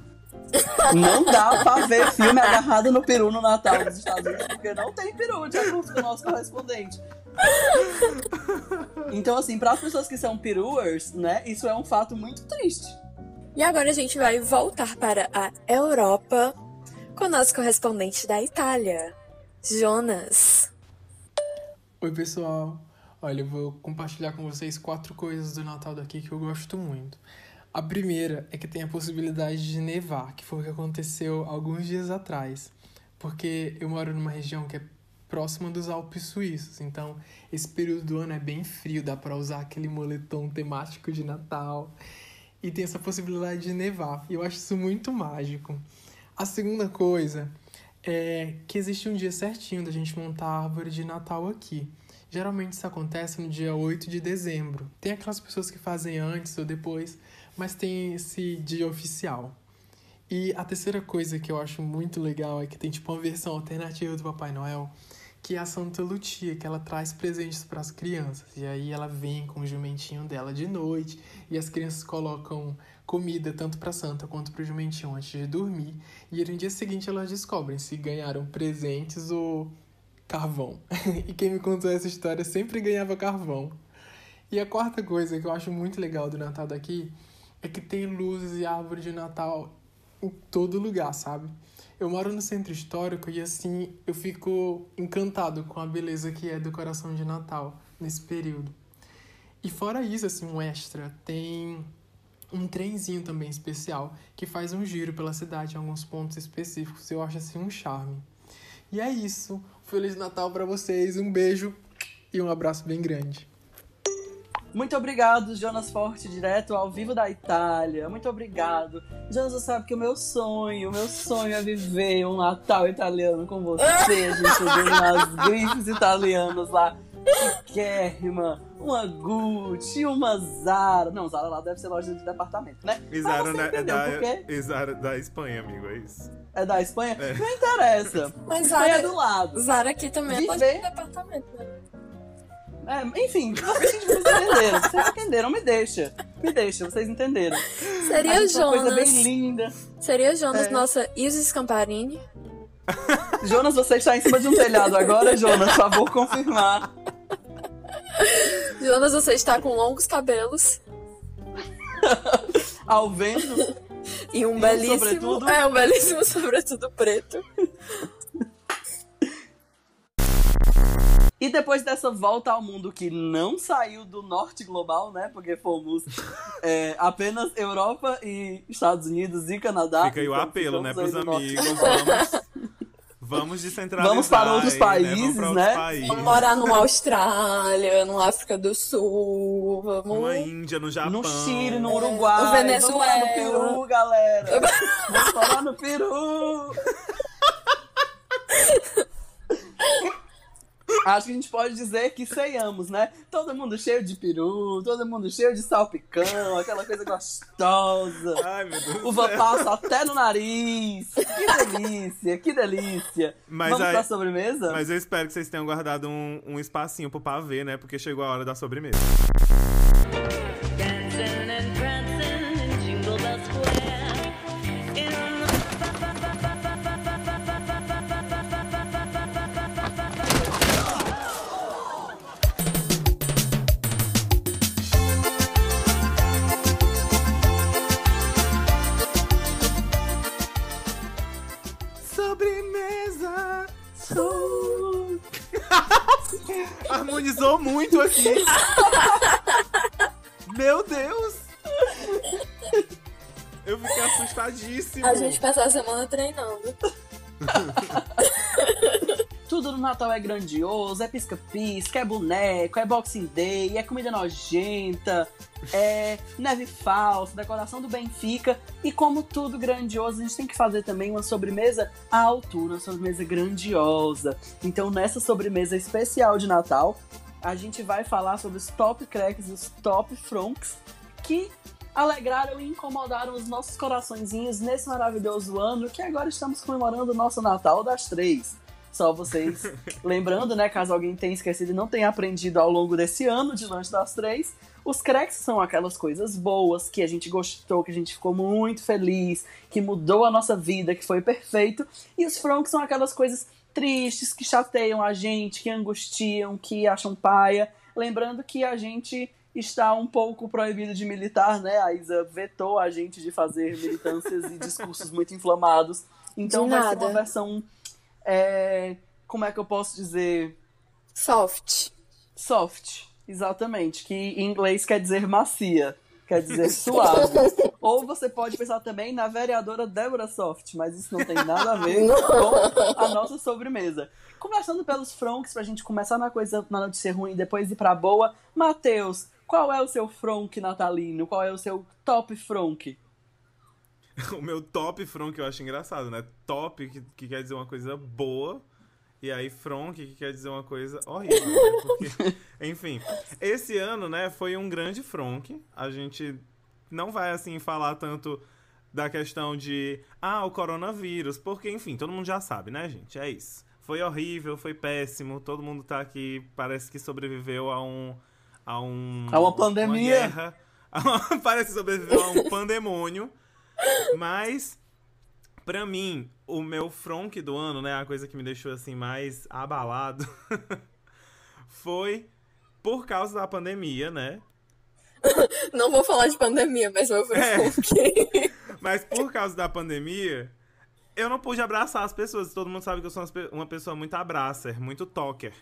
Não dá pra ver filme agarrado no peru no Natal dos Estados Unidos, porque não tem peru, de acordo com o nosso correspondente. Então, assim, para as pessoas que são peruers, né, isso é um fato muito triste. E agora a gente vai voltar para a Europa com o nosso correspondente da Itália, Jonas. Oi, pessoal. Olha, eu vou compartilhar com vocês quatro coisas do Natal daqui que eu gosto muito. A primeira é que tem a possibilidade de nevar, que foi o que aconteceu alguns dias atrás. Porque eu moro numa região que é próxima dos Alpes suíços, então esse período do ano é bem frio, dá para usar aquele moletom temático de Natal e tem essa possibilidade de nevar. E eu acho isso muito mágico. A segunda coisa é que existe um dia certinho da gente montar a árvore de Natal aqui. Geralmente isso acontece no dia 8 de dezembro. Tem aquelas pessoas que fazem antes ou depois, mas tem esse dia oficial. E a terceira coisa que eu acho muito legal é que tem tipo uma versão alternativa do Papai Noel, que é a Santa Lucia, que ela traz presentes para as crianças. E aí ela vem com o jumentinho dela de noite e as crianças colocam comida tanto para Santa quanto para o jumentinho antes de dormir. E no dia seguinte elas descobrem se ganharam presentes ou carvão. e quem me contou essa história sempre ganhava carvão. E a quarta coisa que eu acho muito legal do Natal daqui é que tem luzes e árvore de Natal em todo lugar, sabe? Eu moro no centro histórico e assim eu fico encantado com a beleza que é a decoração de Natal nesse período. E fora isso, assim, um extra, tem um trenzinho também especial que faz um giro pela cidade em alguns pontos específicos. Eu acho assim um charme. E é isso. Feliz Natal pra vocês, um beijo e um abraço bem grande. Muito obrigado, Jonas Forte, direto ao vivo da Itália. Muito obrigado. Jonas, você sabe que o meu sonho, o meu sonho é viver um Natal italiano com você, a gente nas grifes italianas lá. Chiquérrima, uma Gucci, uma Zara. Não, Zara lá deve ser loja de departamento, né? E Zara né, é, entendeu da, por quê? e Zara da Espanha, amigo, é isso. É da Espanha? É. Não interessa. Mas Espanha é Zara, do lado. Zara aqui também é Viver- loja de departamento, né? É, enfim, vocês, vocês entenderam. Vocês entenderam, me deixa. Me deixa, vocês entenderam. Seria gente é uma coisa Jonas. bem linda. Seria Jonas, É. nossa Isis Scamparini. Jonas, você está em cima de um telhado agora, Jonas, por favor, confirmar. Jonas, você está com longos cabelos Ao vento. e um E belíssimo. É, um belíssimo sobretudo preto. E depois dessa volta ao mundo que não saiu do norte global, né? Porque fomos é, apenas Europa e Estados Unidos e Canadá. Fica aí o então apelo, né, pros no amigos. Vamos, vamos descentralizar. Vamos para outros aí, países, Vamos para né? países. Vamos morar numa Austrália, numa África do Sul, vamos. Numa Índia, no Japão. No Chile, no Uruguai. No Venezuela. Vamos lá no Peru, galera. Vamos parar no Peru. Acho que a gente pode dizer que ceiamos, né? Todo mundo cheio de peru, todo mundo cheio de salpicão, aquela coisa gostosa. Ai, meu Deus Uva passa até no nariz. Que delícia, que delícia. Mas Vamos aí- pra sobremesa? Mas eu espero que vocês tenham guardado um, um espacinho pro pavê, né? Porque chegou a hora da sobremesa. Muito aqui. Meu Deus! Eu fiquei assustadíssimo. A gente passou a semana treinando. Tudo no Natal é grandioso, é pisca-pisca, é boneco, é Boxing Day, é comida nojenta, é neve falsa, decoração do Benfica. E como tudo grandioso, a gente tem que fazer também uma sobremesa à altura, uma sobremesa grandiosa. Então, nessa sobremesa especial de Natal, a gente vai falar sobre os top cracks e os top fronks que alegraram e incomodaram os nossos coraçõezinhos nesse maravilhoso ano que agora estamos comemorando o nosso Natal das Três. Só vocês lembrando, né, caso alguém tenha esquecido e não tenha aprendido ao longo desse ano de Lanche das Três, os cracks são aquelas coisas boas que a gente gostou, que a gente ficou muito feliz, que mudou a nossa vida, que foi perfeito. E os fronks são aquelas coisas tristes, que chateiam a gente, que angustiam, que acham paia. Lembrando que a gente está um pouco proibido de militar, né? A Isa vetou a gente de fazer militâncias e discursos muito inflamados. Então vai ser uma versão. é, como é que eu posso dizer? Soft. Soft, exatamente. Que em inglês quer dizer macia, quer dizer suave. Ou você pode pensar também na vereadora Débora Soft, mas isso não tem nada a ver com a nossa sobremesa. Começando pelos fronks, pra gente começar na coisa, na notícia ruim e depois ir pra boa. Matheus, qual é o seu fronk natalino? Qual é o seu top fronk? O meu top front que eu acho engraçado, né? Top, que, que quer dizer uma coisa boa. E aí, Fronk, que quer dizer uma coisa horrível. né? Porque, enfim, esse ano, né, foi um grande Fronk. A gente não vai, assim, falar tanto da questão de, ah, o coronavírus. Porque, enfim, todo mundo já sabe, né, gente? É isso. Foi horrível, foi péssimo. Todo mundo tá aqui, parece que sobreviveu a um. A, um, A uma pandemia. guerra. parece que sobreviveu a um pandemônio. Mas, pra mim, o meu fronk do ano, né? A coisa que me deixou assim mais abalado foi por causa da pandemia, né? Não vou falar de pandemia, mas meu É. fronk. Mas por causa da pandemia, eu não pude abraçar as pessoas. Todo mundo sabe que eu sou uma pe- uma pessoa muito abraçer, muito talker.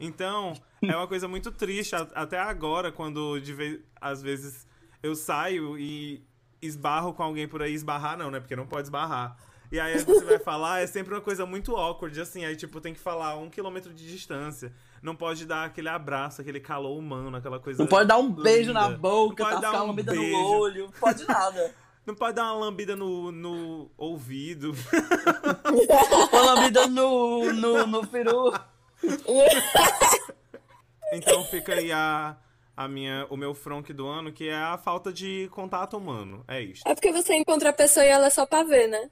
Então, é uma coisa muito triste até agora, quando de vez, às vezes eu saio e esbarro com alguém por aí. Esbarrar não, né? Porque não pode esbarrar. E aí você vai falar, é sempre uma coisa muito awkward, assim. Aí, tipo, tem que falar a um quilômetro de distância. Não pode dar aquele abraço, aquele calor humano, aquela coisa. Não pode dar um beijo na linda. boca, Não pode tascar dar uma um lambida no beijo. olho. Pode nada. Não pode dar uma lambida no, no ouvido. Uma lambida no, no, no peru. Então fica aí a, a minha, o meu fronk do ano, que é a falta de contato humano. É isso. É porque você encontra a pessoa e ela é só pra ver, né?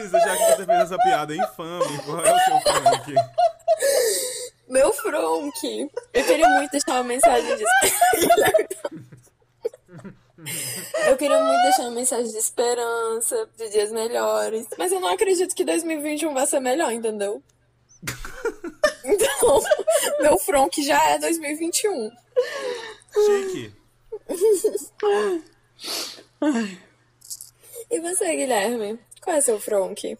Isa, já que você fez essa piada infame, qual é o seu fronk? Meu Fronk. Eu queria muito deixar uma mensagem de Eu queria muito deixar uma mensagem de esperança, de dias melhores. Mas eu não acredito que 2021 vai ser melhor, entendeu? Então, meu Fronk já é 2021. Chique. E você, Guilherme? Qual é seu Fronk?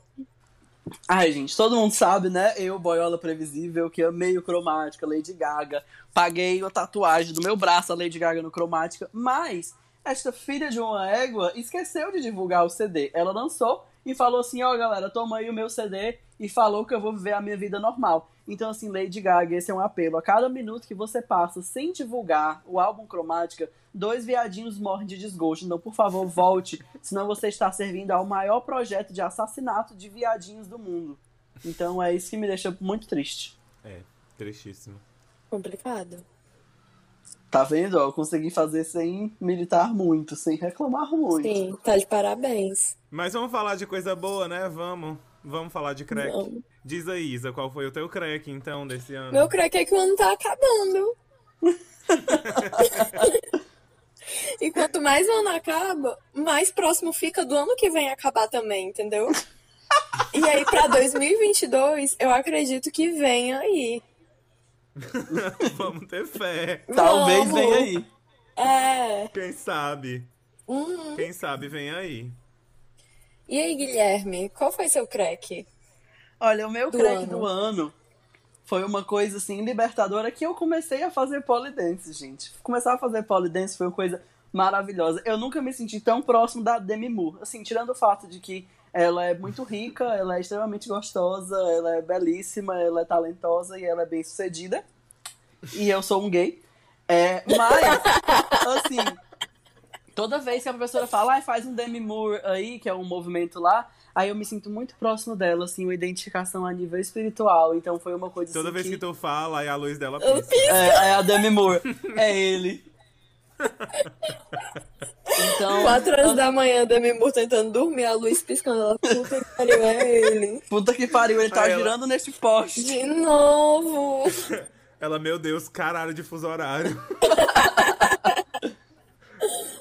Ai, gente, todo mundo sabe, né? Eu, boiola previsível, que amei o cromática, Lady Gaga. Paguei a tatuagem do meu braço, a Lady Gaga no cromática. Mas, esta filha de uma égua esqueceu de divulgar o CD. Ela lançou e falou assim: Ó, galera, toma aí o meu CD. E falou que eu vou viver a minha vida normal. Então, assim, Lady Gaga, esse é um apelo. A cada minuto que você passa sem divulgar o álbum cromática, dois viadinhos morrem de desgosto. Então, por favor, volte. senão você está servindo ao maior projeto de assassinato de viadinhos do mundo. Então é isso que me deixa muito triste. É, tristíssimo. Complicado. Tá vendo? Ó, eu consegui fazer sem militar muito, sem reclamar muito. Sim, tá de parabéns. Mas vamos falar de coisa boa, né? Vamos. Vamos falar de crack. Vamos. Diz aí, Isa, qual foi o teu crack, então, desse ano? Meu crack é que o ano tá acabando. e quanto mais o ano acaba, mais próximo fica do ano que vem acabar também, entendeu? E aí, pra 2022, eu acredito que venha aí. Vamos ter fé. Talvez Vamos. venha aí. É. Quem sabe? Uhum. Quem sabe vem aí. E aí, Guilherme, qual foi seu crack? Olha, o meu Do crack ano. do ano foi uma coisa assim libertadora que eu comecei a fazer polidense, gente. Começar a fazer polidense foi uma coisa maravilhosa. Eu nunca me senti tão próximo da Demi Moore. Assim, tirando o fato de que ela é muito rica, ela é extremamente gostosa, ela é belíssima, ela é talentosa e ela é bem sucedida. E eu sou um gay. É, mas, assim, toda vez que a professora fala, ah, faz um Demi Moore aí, que é um movimento lá, aí eu me sinto muito próximo dela, assim, uma identificação a nível espiritual. Então foi uma coisa Toda assim, vez que tu fala, aí a luz dela Eu pisca. é, é a Demi Moore. É ele. Então, Quatro horas da manhã, Demi Moore tentando dormir, a luz piscando. Ela, puta que pariu, é ele. puta que pariu, ele tá ela- girando neste poste. De novo. Ela, meu Deus, caralho de fuso horário.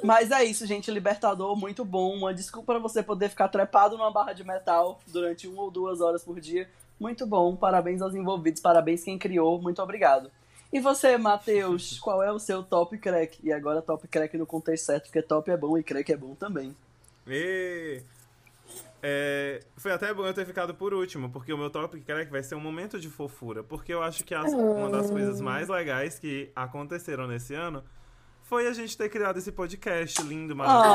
Mas é isso, gente. Libertador, muito bom. Uma desculpa pra você poder ficar trepado numa barra de metal durante uma ou duas horas por dia. Muito bom. Parabéns aos envolvidos. Parabéns quem criou. Muito obrigado. E você, Matheus, qual é o seu top crack? E agora top crack no contexto certo, porque top é bom e crack é bom também. E... É, foi até bom eu ter ficado por último, porque o meu top crack vai ser um momento de fofura. Porque eu acho que as- uma das coisas mais legais que aconteceram nesse ano foi a gente ter criado esse podcast lindo, maravilhoso.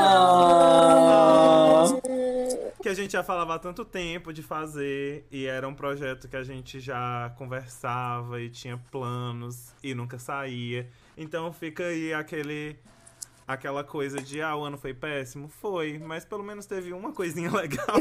Que a gente já falava há tanto tempo de fazer, e era um projeto que a gente já conversava e tinha planos e nunca saía. Então fica aí aquele. Aquela coisa de, ah, o ano foi péssimo? Foi, mas pelo menos teve uma coisinha legal.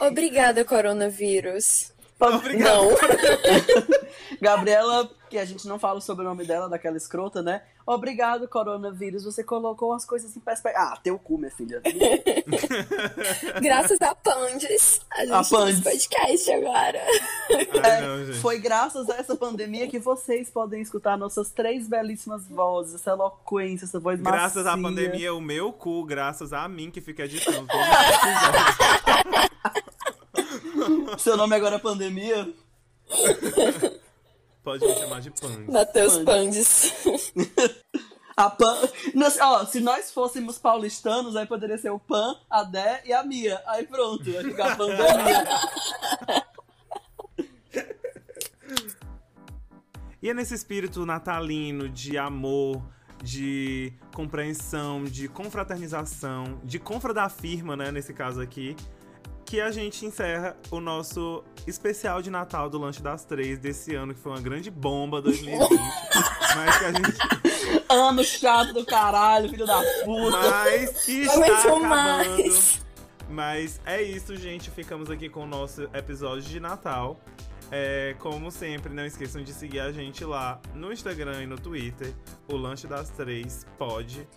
Obrigada, coronavírus. Obrigado. Não. Gabriela, que a gente não fala sobre o nome dela, daquela escrota, né? Obrigado, coronavírus. Você colocou as coisas em perspectiva. Ah, teu cu, minha filha. Graças a Pandes, a gente A tem Pandes. podcast agora. Ai, não, gente. Foi graças a essa pandemia que vocês podem escutar nossas três belíssimas vozes, essa eloquência, essa voz Graças à macia. pandemia, o meu cu, graças a mim que fica editando. Seu nome agora é pandemia? Pode me chamar de Pang. Matheus Pandes. A Pan. Nós- ó, se nós fôssemos paulistanos, aí poderia ser o Pan, a Dé e a Mia. Aí pronto, vai ficar a pandemia. E é nesse espírito natalino de amor, de compreensão, de confraternização, de confra da firma, né, nesse caso aqui, que a gente encerra o nosso especial de Natal do Lanche das Três desse ano, que foi uma grande bomba 2020. mas que a gente. Ano chato do caralho, filho da puta. Mas que está acabando. mais. Mas é isso, gente. Ficamos aqui com o nosso episódio de Natal. É, como sempre, não esqueçam de seguir a gente lá no Instagram e no Twitter. O Lanche das Três pode.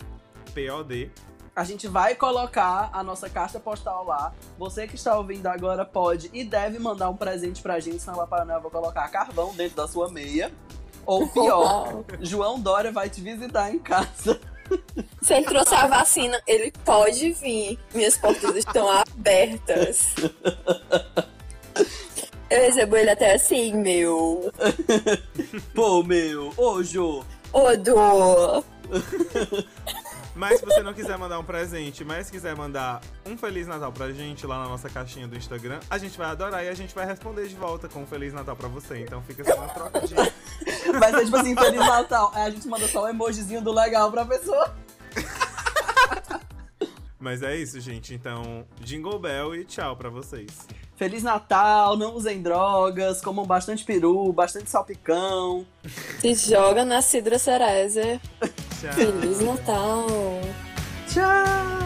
POD. A gente vai colocar a nossa caixa postal lá. Você que está ouvindo agora pode e deve mandar um presente pra gente, senão Papai Noel vai colocar carvão dentro da sua meia. Ou pior, João Dória vai te visitar em casa. Se ele trouxer a vacina, ele pode vir. Minhas portas estão abertas. Eu recebo ele até assim, meu. Pô, meu, ô Jô. Ô, Dô. Mas se você não quiser mandar um presente, mas quiser mandar um Feliz Natal pra gente lá na nossa caixinha do Instagram, a gente vai adorar e a gente vai responder de volta com um Feliz Natal pra você. Então fica só uma troca de. Vai ser tipo assim, Feliz Natal. Aí a gente manda só um emojizinho do legal pra pessoa. Mas é isso, gente. Então, Jingle Bell e tchau pra vocês. Feliz Natal, não usem drogas, comam bastante peru, bastante salpicão. Se joga na Cidra Cerezer. Feliz Natal. Tchau!